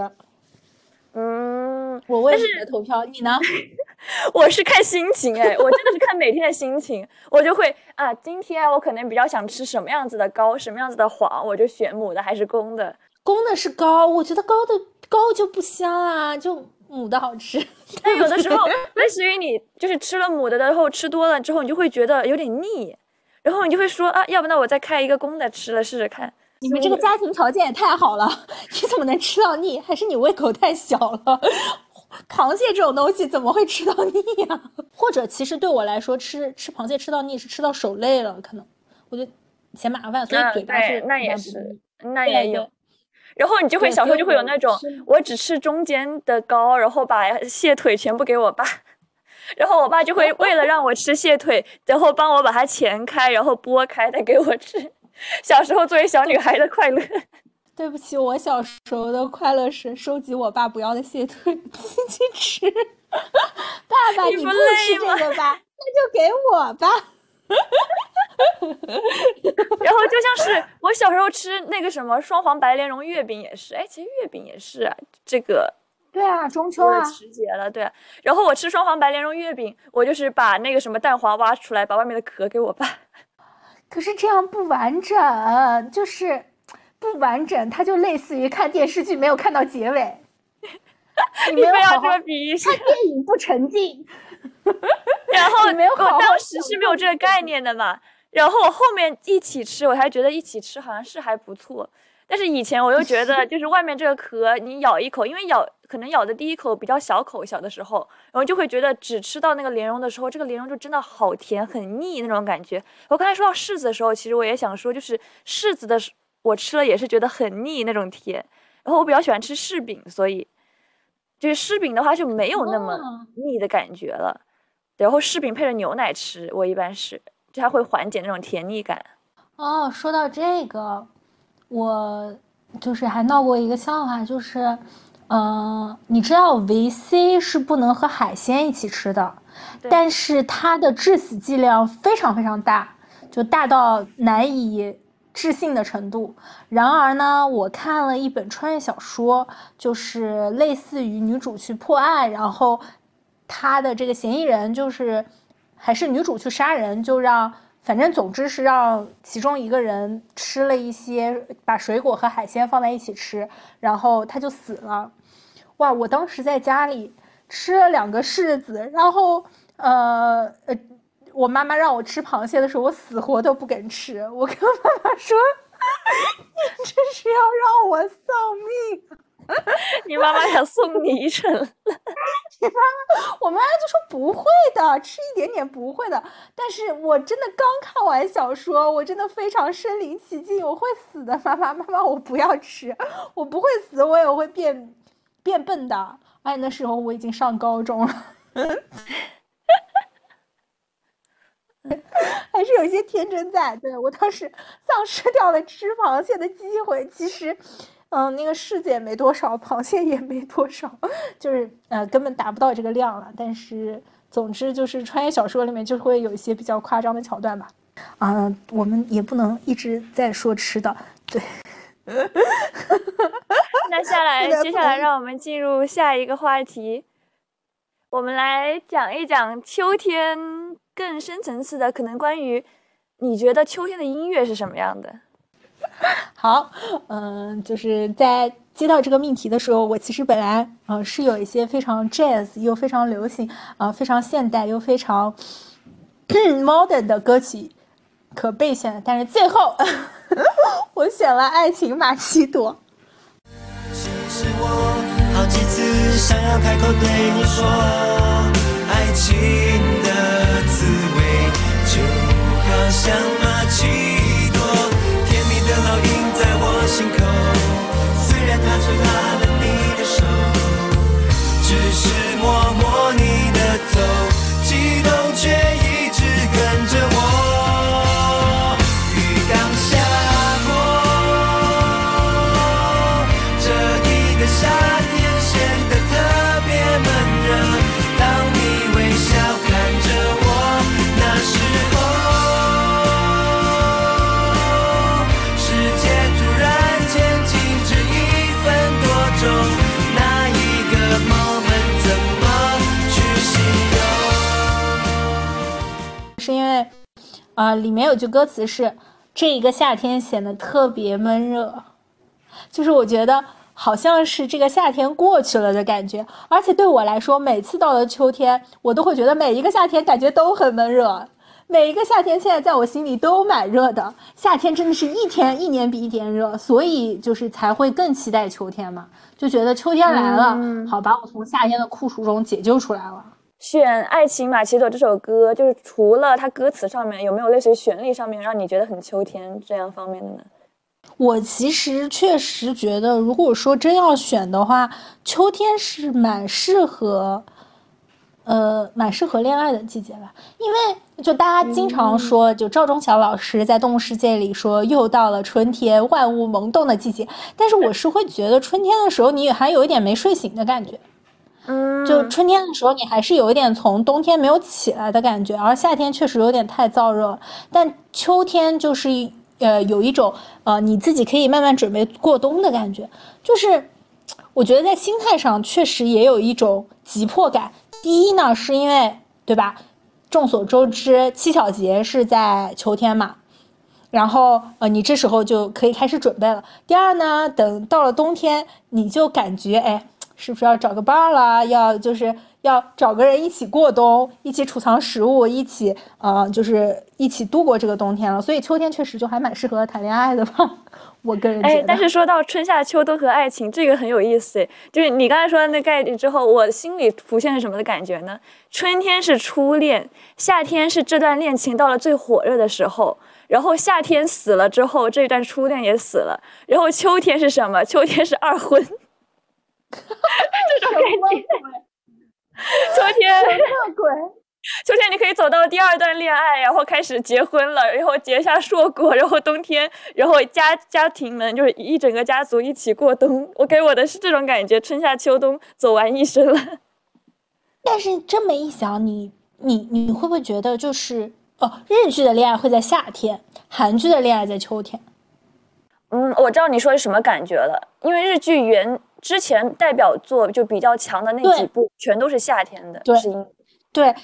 嗯，我为你的投票，你呢？[laughs] 我是看心情哎，我真的是看每天的心情，我就会啊，今天我可能比较想吃什么样子的糕，什么样子的黄，我就选母的还是公的。公的是糕，我觉得糕的糕就不香啊，就母的好吃。但有的时候，[laughs] 类似于你就是吃了母的然后吃多了之后，你就会觉得有点腻，然后你就会说啊，要不那我再开一个公的吃了试试看。你们这个家庭条件也太好了，[laughs] 你怎么能吃到腻？还是你胃口太小了？螃蟹这种东西怎么会吃到腻呀？[laughs] 或者其实对我来说，吃吃螃蟹吃到腻是吃到手累了，可能我就嫌麻烦，所以嘴巴是那也是那也有。然后你就会小时候就会有那种，我只吃中间的膏，然后把蟹腿全部给我爸。然后我爸就会为了让我吃蟹腿，然后帮我把它钳开，然后剥开再给我吃。[laughs] 小时候作为小女孩的快乐。对不起，我小时候的快乐是收集我爸不要的蟹腿自己吃。[laughs] 爸爸，你不吃这个吧？那就给我吧。[laughs] 然后就像是我小时候吃那个什么双黄白莲蓉月饼也是，哎，其实月饼也是这个。[laughs] 对啊，中秋啊，时节了，对。然后我吃双黄白莲蓉月饼，我就是把那个什么蛋黄挖出来，把外面的壳给我爸。可是这样不完整，就是不完整，它就类似于看电视剧没有看到结尾。[laughs] 你没有好好比喻，看电影不沉浸。[laughs] 然后没有我当时是没有这个概念的嘛，然后我后面一起吃，我还觉得一起吃好像是还不错。但是以前我又觉得，[laughs] 就是外面这个壳，你咬一口，因为咬可能咬的第一口比较小口小的时候，然后就会觉得只吃到那个莲蓉的时候，这个莲蓉就真的好甜，很腻那种感觉。我刚才说到柿子的时候，其实我也想说，就是柿子的我吃了也是觉得很腻那种甜。然后我比较喜欢吃柿饼，所以就是柿饼的话就没有那么腻的感觉了。然后柿饼配着牛奶吃，我一般是就它会缓解那种甜腻感。哦，说到这个。我就是还闹过一个笑话，就是，嗯，你知道维 C 是不能和海鲜一起吃的，但是它的致死剂量非常非常大，就大到难以置信的程度。然而呢，我看了一本穿越小说，就是类似于女主去破案，然后她的这个嫌疑人就是还是女主去杀人，就让。反正总之是让其中一个人吃了一些，把水果和海鲜放在一起吃，然后他就死了。哇！我当时在家里吃了两个柿子，然后呃呃，我妈妈让我吃螃蟹的时候，我死活都不肯吃。我跟妈妈说：“你这是要让我丧命。[laughs] ”你妈妈想送你一程。[laughs] 你妈妈，我妈妈就说不会的，吃一点点不会的。但是我真的刚看完小说，我真的非常身临其境，我会死的，妈妈，妈妈，我不要吃，我不会死，我也会变变笨的。哎，那时候我已经上高中了，[laughs] [laughs] 还是有一些天真在。对我当时丧失掉了吃螃蟹的机会，其实。嗯，那个柿子也没多少，螃蟹也没多少，就是呃根本达不到这个量了。但是总之就是穿越小说里面就会有一些比较夸张的桥段吧。啊，我们也不能一直在说吃的，对。[laughs] 那下来，[laughs] 接下来让我们进入下一个话题，我们来讲一讲秋天更深层次的，可能关于你觉得秋天的音乐是什么样的。[laughs] 好，嗯，就是在接到这个命题的时候，我其实本来呃是有一些非常 jazz 又非常流行啊，非常现代又非常 [clears throat] modern 的歌曲可备选，但是最后 [laughs] 我选了《爱情玛奇朵》。爱情的滋味就好像玛奇朵，甜蜜的烙印在我心口，虽然他吹拉了你的手，只是摸摸你的头，激动却啊，里面有句歌词是“这一个夏天显得特别闷热”，就是我觉得好像是这个夏天过去了的感觉。而且对我来说，每次到了秋天，我都会觉得每一个夏天感觉都很闷热。每一个夏天现在在我心里都蛮热的，夏天真的是一天一年比一天热，所以就是才会更期待秋天嘛，就觉得秋天来了，好把我从夏天的酷暑中解救出来了。选《爱情马奇朵》这首歌，就是除了它歌词上面有没有类似于旋律上面让你觉得很秋天这样方面的呢？我其实确实觉得，如果说真要选的话，秋天是蛮适合呃，蛮适合恋爱的季节吧，因为就大家经常说，就赵忠祥老师在《动物世界》里说，又到了春天，万物萌动的季节。但是我是会觉得，春天的时候你还有一点没睡醒的感觉，嗯，就春天的时候你还是有一点从冬天没有起来的感觉，而夏天确实有点太燥热了。但秋天就是呃有一种呃你自己可以慢慢准备过冬的感觉，就是我觉得在心态上确实也有一种急迫感。第一呢，是因为对吧？众所周知，七巧节是在秋天嘛，然后呃，你这时候就可以开始准备了。第二呢，等到了冬天，你就感觉哎，是不是要找个伴儿啦？要就是要找个人一起过冬，一起储藏食物，一起呃，就是一起度过这个冬天了。所以秋天确实就还蛮适合谈恋爱的吧。我个人哎，但是说到春夏秋冬和爱情，这个很有意思。就是你刚才说的那概念之后，我心里浮现是什么的感觉呢？春天是初恋，夏天是这段恋情到了最火热的时候，然后夏天死了之后，这段初恋也死了，然后秋天是什么？秋天是二婚。[laughs] 这种感觉。秋天。什么鬼？[laughs] 秋天你可以走到第二段恋爱，然后开始结婚了，然后结下硕果，然后冬天，然后家家庭们就是一整个家族一起过冬。我给我的是这种感觉，春夏秋冬走完一生了。但是这么一想，你你你会不会觉得就是哦，日剧的恋爱会在夏天，韩剧的恋爱在秋天？嗯，我知道你说是什么感觉了，因为日剧原之前代表作就比较强的那几部，全都是夏天的，对。对，因为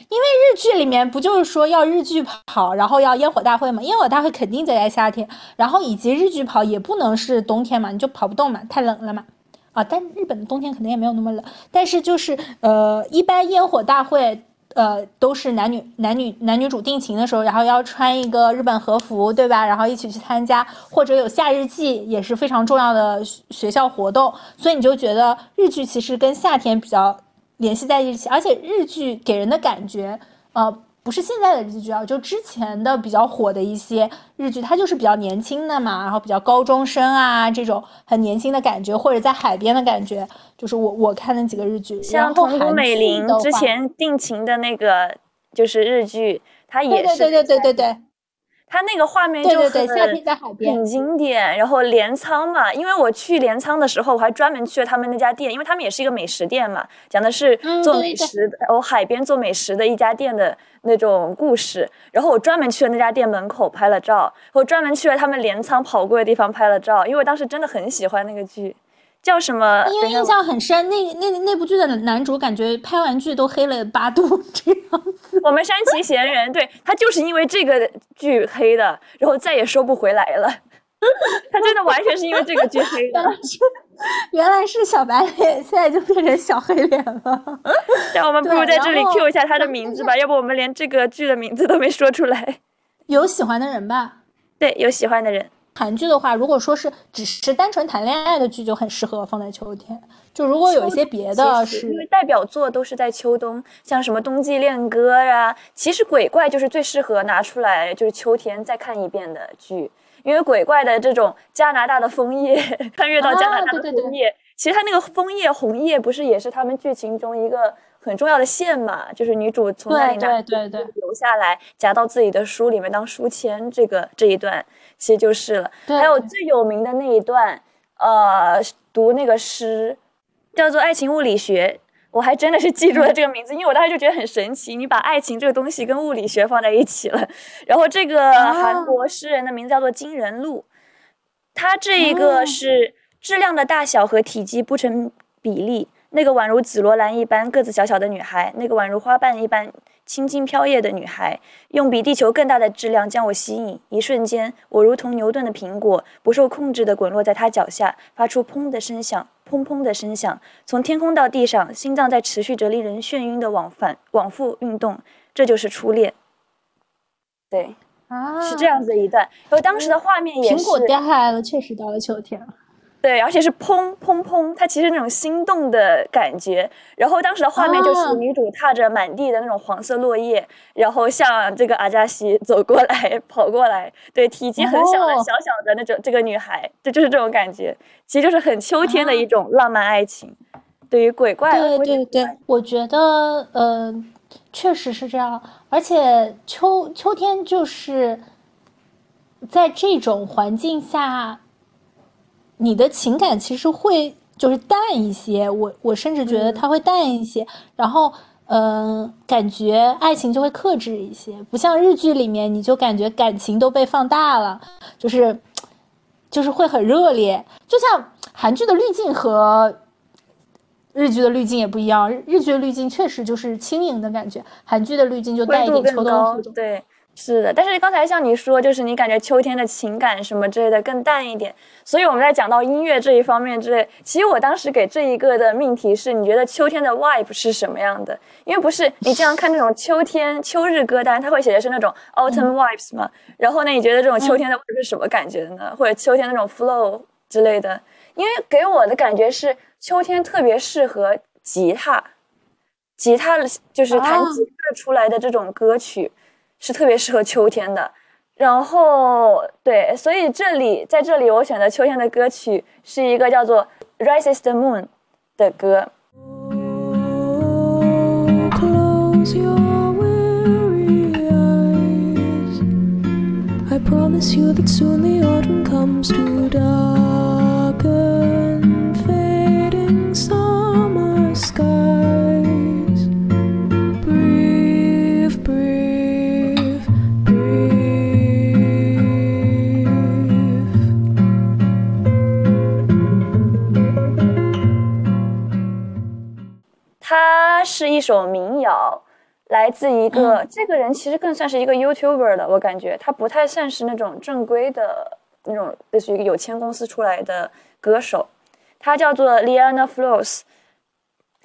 日剧里面不就是说要日剧跑，然后要烟火大会嘛？烟火大会肯定得在夏天，然后以及日剧跑也不能是冬天嘛，你就跑不动嘛，太冷了嘛。啊，但日本的冬天可能也没有那么冷，但是就是呃，一般烟火大会呃都是男女男女男女主定情的时候，然后要穿一个日本和服，对吧？然后一起去参加，或者有夏日祭也是非常重要的学校活动，所以你就觉得日剧其实跟夏天比较。联系在一起，而且日剧给人的感觉，呃，不是现在的日剧啊，就之前的比较火的一些日剧，它就是比较年轻的嘛，然后比较高中生啊这种很年轻的感觉，或者在海边的感觉，就是我我看的几个日剧，像桐谷美玲之前定情的那个就是日剧，它也是对对对对对对。它那个画面就很很经典，然后镰仓嘛，因为我去镰仓的时候，我还专门去了他们那家店，因为他们也是一个美食店嘛，讲的是做美食，然后海边做美食的一家店的那种故事。然后我专门去了那家店门口拍了照，我专门去了他们镰仓跑过的地方拍了照，因为我当时真的很喜欢那个剧。叫什么？因为印象很深，那那那部剧的男主感觉拍完剧都黑了八度这样子。我们山崎贤人，对他就是因为这个剧黑的，然后再也收不回来了。他真的完全是因为这个剧黑的。原来是小白脸，现在就变成小黑脸了。那我们不如在这里 Q 一下他的名字吧，要不我们连这个剧的名字都没说出来。有喜欢的人吧？对，有喜欢的人。韩剧的话，如果说是只是单纯谈恋爱的剧，就很适合放在秋天。就如果有一些别的，是因为代表作都是在秋冬，像什么《冬季恋歌》啊，其实鬼怪就是最适合拿出来就是秋天再看一遍的剧，因为鬼怪的这种加拿大的枫叶，穿越到加拿大的枫叶，其实它那个枫叶红叶不是也是他们剧情中一个。很重要的线嘛，就是女主从那里拿对对留下来，夹到自己的书里面当书签，这个这一段其实就是了。还有最有名的那一段，呃，读那个诗，叫做《爱情物理学》，我还真的是记住了这个名字，因为我当时就觉得很神奇，你把爱情这个东西跟物理学放在一起了。然后这个韩国诗人的名字叫做金仁禄，他这一个是质量的大小和体积不成比例。那个宛如紫罗兰一般个子小小的女孩，那个宛如花瓣一般轻轻飘曳的女孩，用比地球更大的质量将我吸引。一瞬间，我如同牛顿的苹果，不受控制地滚落在他脚下，发出砰的声响，砰砰的声响。从天空到地上，心脏在持续着令人眩晕的往返往复运动。这就是初恋。对，啊，是这样子一段。然后当时的画面也是苹果掉下来了，确实到了秋天了。对，而且是砰砰砰，它其实那种心动的感觉。然后当时的画面就是女主踏着满地的那种黄色落叶，然后向这个阿加西走过来，跑过来。对，体积很小的小小的那种这个女孩，这就是这种感觉，其实就是很秋天的一种浪漫爱情。对于鬼怪，对对对，我觉得呃，确实是这样。而且秋秋天就是在这种环境下，你的情感其实会就是淡一些。我我甚至觉得它会淡一些。然后嗯，感觉爱情就会克制一些，不像日剧里面，你就感觉感情都被放大了，就是就是会很热烈。就像韩剧的滤镜和。日剧的滤镜也不一样，日剧的滤镜确实就是轻盈的感觉，韩剧的滤镜就带一点秋冬对，是的。但是刚才像你说，就是你感觉秋天的情感什么之类的更淡一点。所以我们在讲到音乐这一方面之类，其实我当时给这一个的命题是：你觉得秋天的 vibe 是什么样的？因为不是你经常看那种秋天秋日歌单，它会写的是那种 autumn vibes 嘛。然后呢，你觉得这种秋天的 vibe 是什么感觉的呢？或者秋天那种 flow 之类的？因为给我的感觉是。秋天特别适合吉他，吉他就是弹吉他出来的这种歌曲，是特别适合秋天的。然后对，所以这里在这里我选的秋天的歌曲是一个叫做《Rises the Moon》的歌。它是一首民谣，来自一个这个人其实更算是一个 YouTuber 的，我感觉他不太算是那种正规的那种类似于一个有签公司出来的歌手，他叫做 Liana Flows，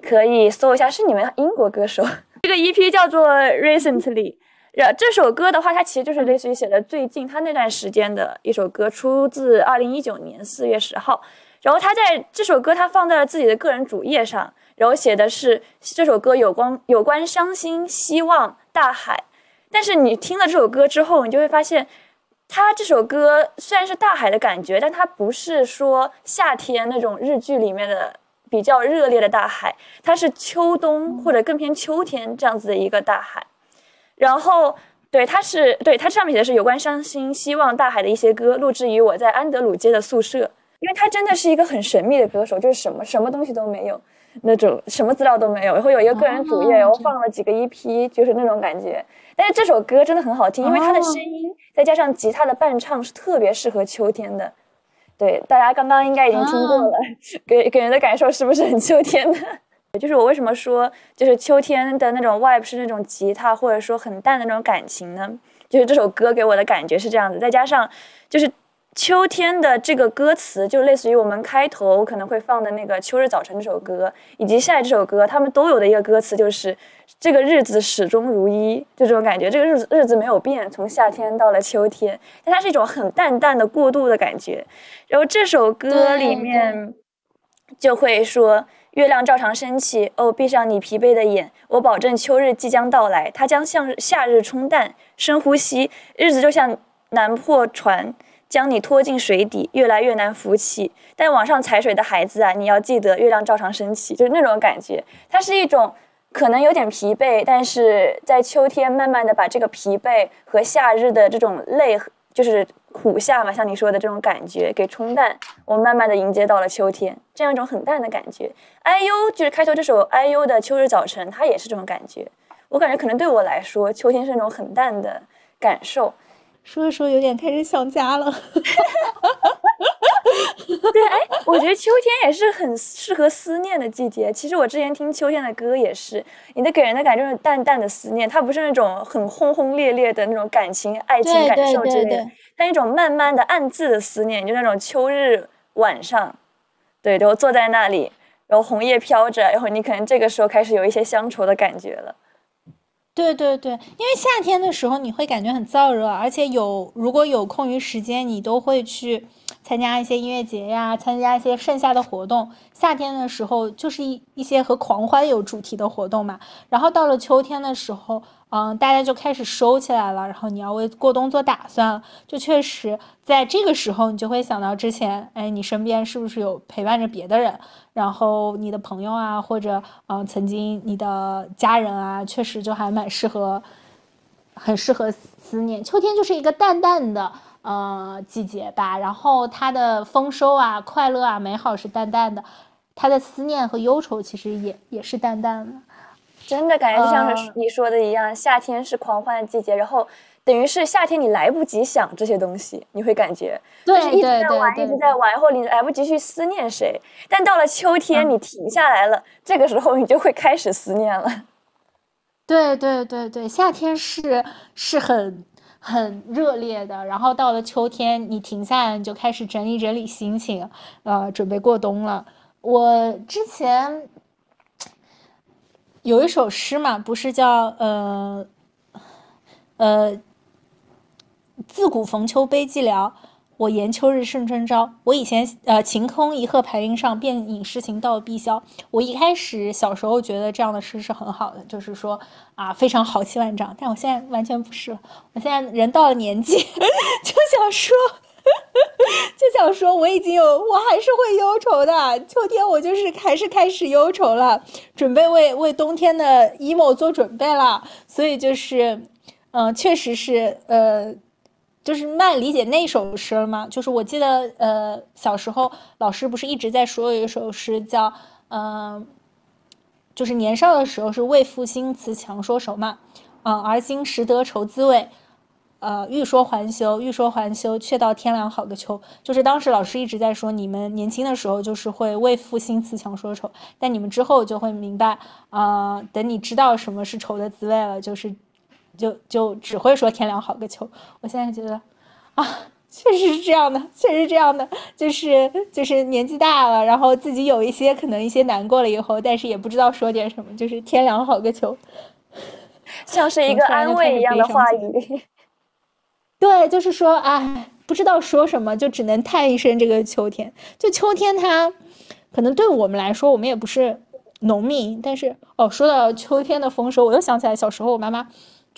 可以搜一下，是你们英国歌手。[laughs] 这个 EP 叫做 Recently，然这首歌的话，它其实就是类似于写的最近他那段时间的一首歌，出自二零一九年四月十号。然后他在这首歌，他放在了自己的个人主页上。然后写的是这首歌有关有关伤心、希望、大海。但是你听了这首歌之后，你就会发现，他这首歌虽然是大海的感觉，但它不是说夏天那种日剧里面的比较热烈的大海，它是秋冬或者更偏秋天这样子的一个大海。然后，对，它是对它上面写的是有关伤心、希望、大海的一些歌，录制于我在安德鲁街的宿舍。因为他真的是一个很神秘的歌手，就是什么什么东西都没有。那种什么资料都没有，然后有一个个人主页，然后放了几个 EP，就是那种感觉。但是这首歌真的很好听，因为它的声音再加上吉他的伴唱，是特别适合秋天的。对，大家刚刚应该已经听过了，[laughs] 给给人的感受是不是很秋天的？[laughs] 就是我为什么说就是秋天的那种 vibe 是那种吉他，或者说很淡的那种感情呢？就是这首歌给我的感觉是这样子，再加上就是。秋天的这个歌词就类似于我们开头可能会放的那个《秋日早晨》这首歌，以及下来这首歌，他们都有的一个歌词就是“这个日子始终如一”，就这种感觉，这个日子日子没有变，从夏天到了秋天，但它是一种很淡淡的过渡的感觉。然后这首歌里面就会说：“月亮照常升起，哦，闭上你疲惫的眼，我保证秋日即将到来，它将向夏日冲淡。深呼吸，日子就像南破船。”将你拖进水底，越来越难浮起。但往上踩水的孩子啊，你要记得，月亮照常升起，就是那种感觉。它是一种可能有点疲惫，但是在秋天慢慢的把这个疲惫和夏日的这种累，就是苦夏嘛，像你说的这种感觉给冲淡。我慢慢的迎接到了秋天，这样一种很淡的感觉。IU 就是开头这首 IU 的秋日早晨，它也是这种感觉。我感觉可能对我来说，秋天是那种很淡的感受。说着说有点开始想家了，[laughs] 对，哎，我觉得秋天也是很适合思念的季节。其实我之前听秋天的歌也是，你的给人的感觉是淡淡的思念，它不是那种很轰轰烈烈的那种感情、爱情感受之类的，它一种慢慢的暗自的思念，就那种秋日晚上，对，然后坐在那里，然后红叶飘着，然后你可能这个时候开始有一些乡愁的感觉了。对对对，因为夏天的时候你会感觉很燥热，而且有如果有空余时间，你都会去参加一些音乐节呀，参加一些盛夏的活动。夏天的时候就是一一些和狂欢有主题的活动嘛。然后到了秋天的时候，嗯，大家就开始收起来了，然后你要为过冬做打算，就确实在这个时候，你就会想到之前，哎，你身边是不是有陪伴着别的人，然后你的朋友啊，或者嗯，曾经你的家人啊，确实就还蛮适合，很适合思念。秋天就是一个淡淡的呃季节吧，然后它的丰收啊、快乐啊、美好是淡淡的，它的思念和忧愁其实也也是淡淡的。真的感觉就像是你说的一样，夏天是狂欢的季节，然后等于是夏天你来不及想这些东西，你会感觉对一直在玩，一直在玩，然后你来不及去思念谁。但到了秋天，你停下来了，这个时候你就会开始思念了。对对对对，夏天是是很很热烈的，然后到了秋天，你停下来，你就开始整理整理心情，呃，准备过冬了。我之前。有一首诗嘛，不是叫呃呃，自古逢秋悲寂寥，我言秋日胜春朝。我以前呃，晴空一鹤排云上，便引诗情到碧霄。我一开始小时候觉得这样的诗是很好的，就是说啊，非常豪气万丈。但我现在完全不是了，我现在人到了年纪，[laughs] 就想说。[laughs] 就想说，我已经有，我还是会忧愁的。秋天我就是还是开始忧愁了，准备为为冬天的 emo 做准备了。所以就是，嗯，确实是，呃，就是慢理解那首诗了吗？就是我记得，呃，小时候老师不是一直在说有一首诗叫，嗯，就是年少的时候是为赋新词强说愁嘛，嗯，而今识得愁滋味。呃，欲说还休，欲说还休，却道天凉好个秋。就是当时老师一直在说，你们年轻的时候就是会为赋新词强说愁，但你们之后就会明白，啊，等你知道什么是愁的滋味了，就是，就就只会说天凉好个秋。我现在觉得，啊，确实是这样的，确实是这样的，就是就是年纪大了，然后自己有一些可能一些难过了以后，但是也不知道说点什么，就是天凉好个秋，[laughs] 像是一个安慰一样的话语。对，就是说，哎，不知道说什么，就只能叹一声这个秋天。就秋天，它可能对我们来说，我们也不是农民，但是哦，说到秋天的丰收，我又想起来小时候，我妈妈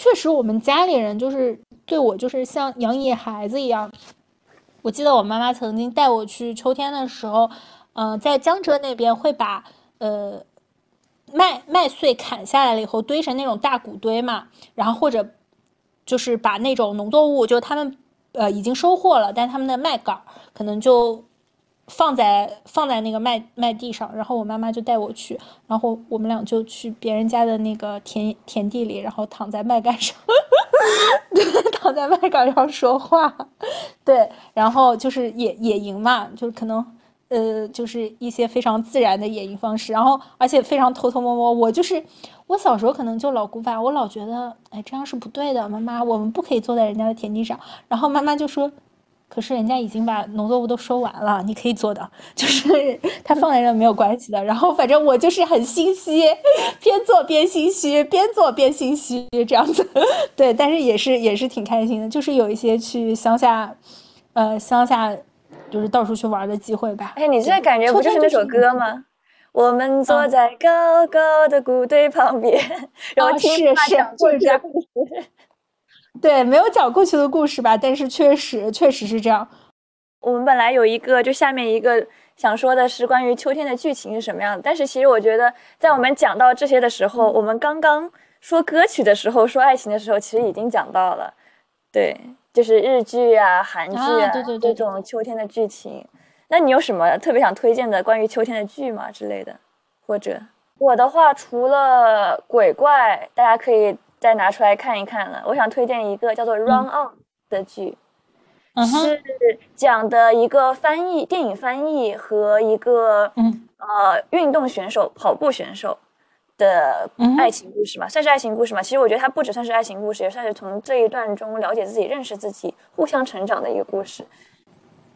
确实，我们家里人就是对我就是像养野孩子一样。我记得我妈妈曾经带我去秋天的时候，嗯，在江浙那边会把呃麦麦穗砍下来了以后堆成那种大谷堆嘛，然后或者。就是把那种农作物，就他们呃已经收获了，但他们的麦秆可能就放在放在那个麦麦地上，然后我妈妈就带我去，然后我们俩就去别人家的那个田田地里，然后躺在麦秆上，[laughs] 躺在麦秆上说话，对，然后就是野野营嘛，就可能。呃，就是一些非常自然的野营方式，然后而且非常偷偷摸摸。我就是我小时候可能就老古板，我老觉得哎这样是不对的。妈妈，我们不可以坐在人家的田地上。然后妈妈就说，可是人家已经把农作物都收完了，[laughs] 你可以做的，[laughs] 就是他放在那没有关系的。然后反正我就是很心虚，[laughs] 边做边心虚，边做边心虚这样子。对，但是也是也是挺开心的，就是有一些去乡下，呃乡下。就是到处去玩的机会吧。哎，你这感觉不就是那首歌吗？我们坐在高高的谷堆旁边，然后听是是就是这样。对，没有讲过去的故事吧，但是确实确实是这样。我们本来有一个，就下面一个想说的是关于秋天的剧情是什么样的。但是其实我觉得，在我们讲到这些的时候，我们刚刚说歌曲的时候，说爱情的时候，其实已经讲到了。对。就是日剧啊、韩剧啊这种秋天的剧情，那你有什么特别想推荐的关于秋天的剧吗之类的？或者我的话，除了鬼怪，大家可以再拿出来看一看了。我想推荐一个叫做《Run On》的剧，是讲的一个翻译电影翻译和一个嗯呃运动选手跑步选手。的爱情故事嘛，算是爱情故事嘛。其实我觉得它不只算是爱情故事，也算是从这一段中了解自己、认识自己、互相成长的一个故事。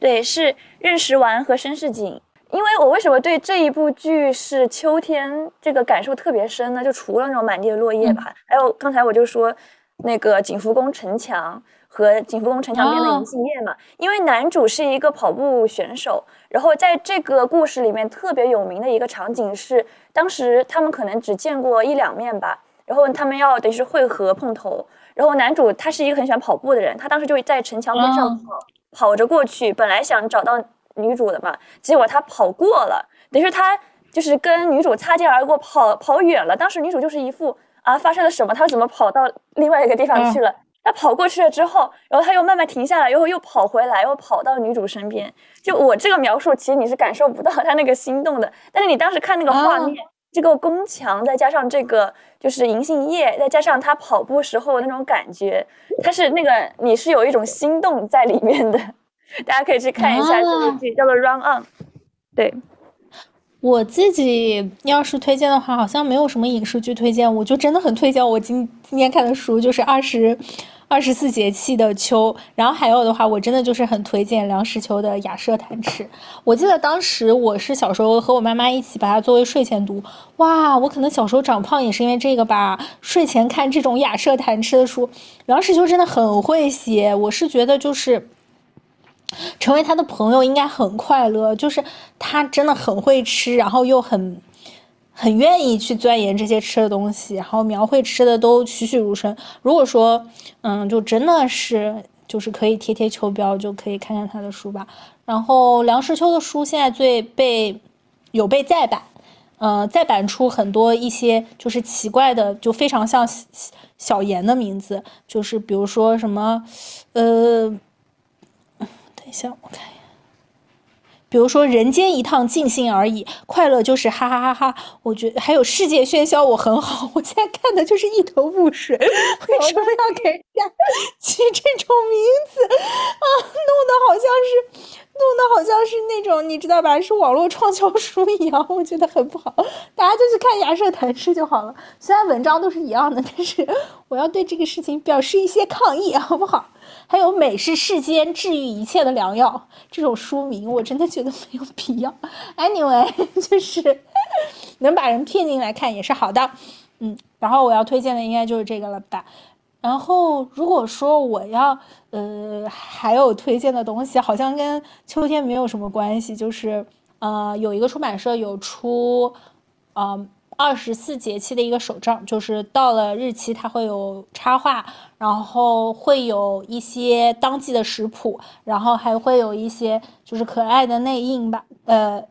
对，是认识完和绅士景。因为我为什么对这一部剧是秋天这个感受特别深呢？就除了那种满地的落叶吧，还有刚才我就说那个景福宫城墙。和景福宫城墙边的银杏叶嘛，因为男主是一个跑步选手，然后在这个故事里面特别有名的一个场景是，当时他们可能只见过一两面吧，然后他们要等于是汇合碰头，然后男主他是一个很喜欢跑步的人，他当时就在城墙边上跑，跑着过去，本来想找到女主的嘛，结果他跑过了，等于是他就是跟女主擦肩而过，跑跑远了。当时女主就是一副啊发生了什么，他怎么跑到另外一个地方去了？他跑过去了之后，然后他又慢慢停下来，然后又跑回来，又跑到女主身边。就我这个描述，其实你是感受不到他那个心动的。[laughs] 但是你当时看那个画面，这个宫墙，再加上这个就是银杏叶，再加上他跑步时候那种感觉，他是那个你是有一种心动在里面的。[laughs] 大家可以去看一下这部剧，叫做《Run On》。对。我自己要是推荐的话，好像没有什么影视剧推荐，我就真的很推荐我今今天看的书，就是二十二十四节气的秋。然后还有的话，我真的就是很推荐梁实秋的《雅舍谈吃》。我记得当时我是小时候和我妈妈一起把它作为睡前读，哇，我可能小时候长胖也是因为这个吧。睡前看这种雅舍谈吃的书，梁实秋真的很会写，我是觉得就是。成为他的朋友应该很快乐，就是他真的很会吃，然后又很很愿意去钻研这些吃的东西，然后描绘吃的都栩栩如生。如果说，嗯，就真的是就是可以贴贴秋膘，就可以看看他的书吧。然后梁实秋的书现在最被有被再版，呃，再版出很多一些就是奇怪的，就非常像小严的名字，就是比如说什么，呃。行，我看一下。比如说“人间一趟尽兴而已，快乐就是哈哈哈哈”。我觉得还有“世界喧嚣，我很好”。[laughs] 我现在看的就是一头雾水，[laughs] 为什么要给人家起这种名字 [laughs] 啊？弄得好像是，弄得好像是那种你知道吧？是网络畅销书一样，我觉得很不好。大家就去看《牙舍谈诗》就好了。虽然文章都是一样的，但是我要对这个事情表示一些抗议，好不好？还有美是世间治愈一切的良药，这种书名我真的觉得没有必要。Anyway，[laughs] 就是能把人骗进来看也是好的，嗯。然后我要推荐的应该就是这个了吧。然后如果说我要呃还有推荐的东西，好像跟秋天没有什么关系，就是呃有一个出版社有出，嗯。二十四节气的一个手账，就是到了日期，它会有插画，然后会有一些当季的食谱，然后还会有一些就是可爱的内印吧，呃，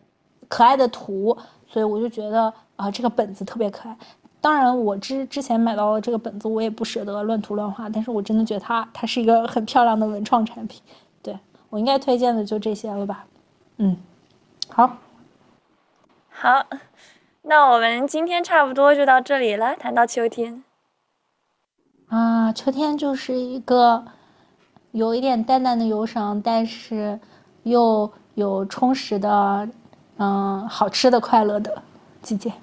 可爱的图，所以我就觉得啊，这个本子特别可爱。当然，我之之前买到了这个本子，我也不舍得乱涂乱画，但是我真的觉得它它是一个很漂亮的文创产品。对我应该推荐的就这些了吧？嗯，好，好。那我们今天差不多就到这里了。谈到秋天，啊，秋天就是一个有一点淡淡的忧伤，但是又有充实的，嗯，好吃的快乐的季节。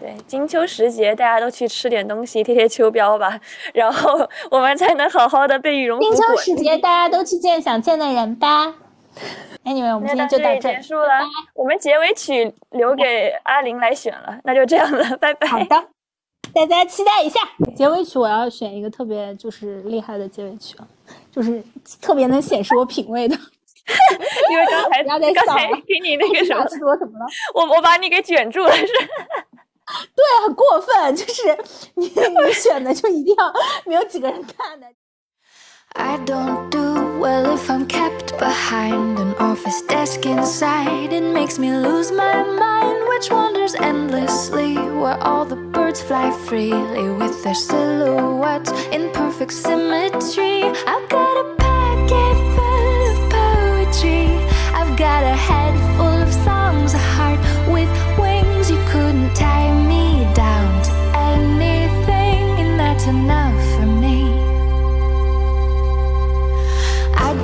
对，金秋时节，大家都去吃点东西，贴贴秋膘吧，然后我们才能好好的被羽绒服。金秋时节，大家都去见想见的人吧。[laughs] Anyway，我们今天就到这结束了。我们结尾曲留给阿玲来选了，那就这样了，拜拜。好的，大家期待一下结尾曲。我要选一个特别就是厉害的结尾曲，就是特别能显示我品味的。[laughs] 因为刚才刚才给你那个什么说什么了？我我把你给卷住了，是？[laughs] 对，很过分，就是你你选的就一定要没有几个人看的。I don't do well if I'm kept behind an office desk inside. It makes me lose my mind, which wanders endlessly where all the birds fly freely with their silhouettes in perfect symmetry. I've got a pocket full of poetry. I've got a head full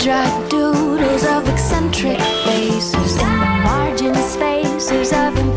draw doodles of eccentric faces in the margin spaces of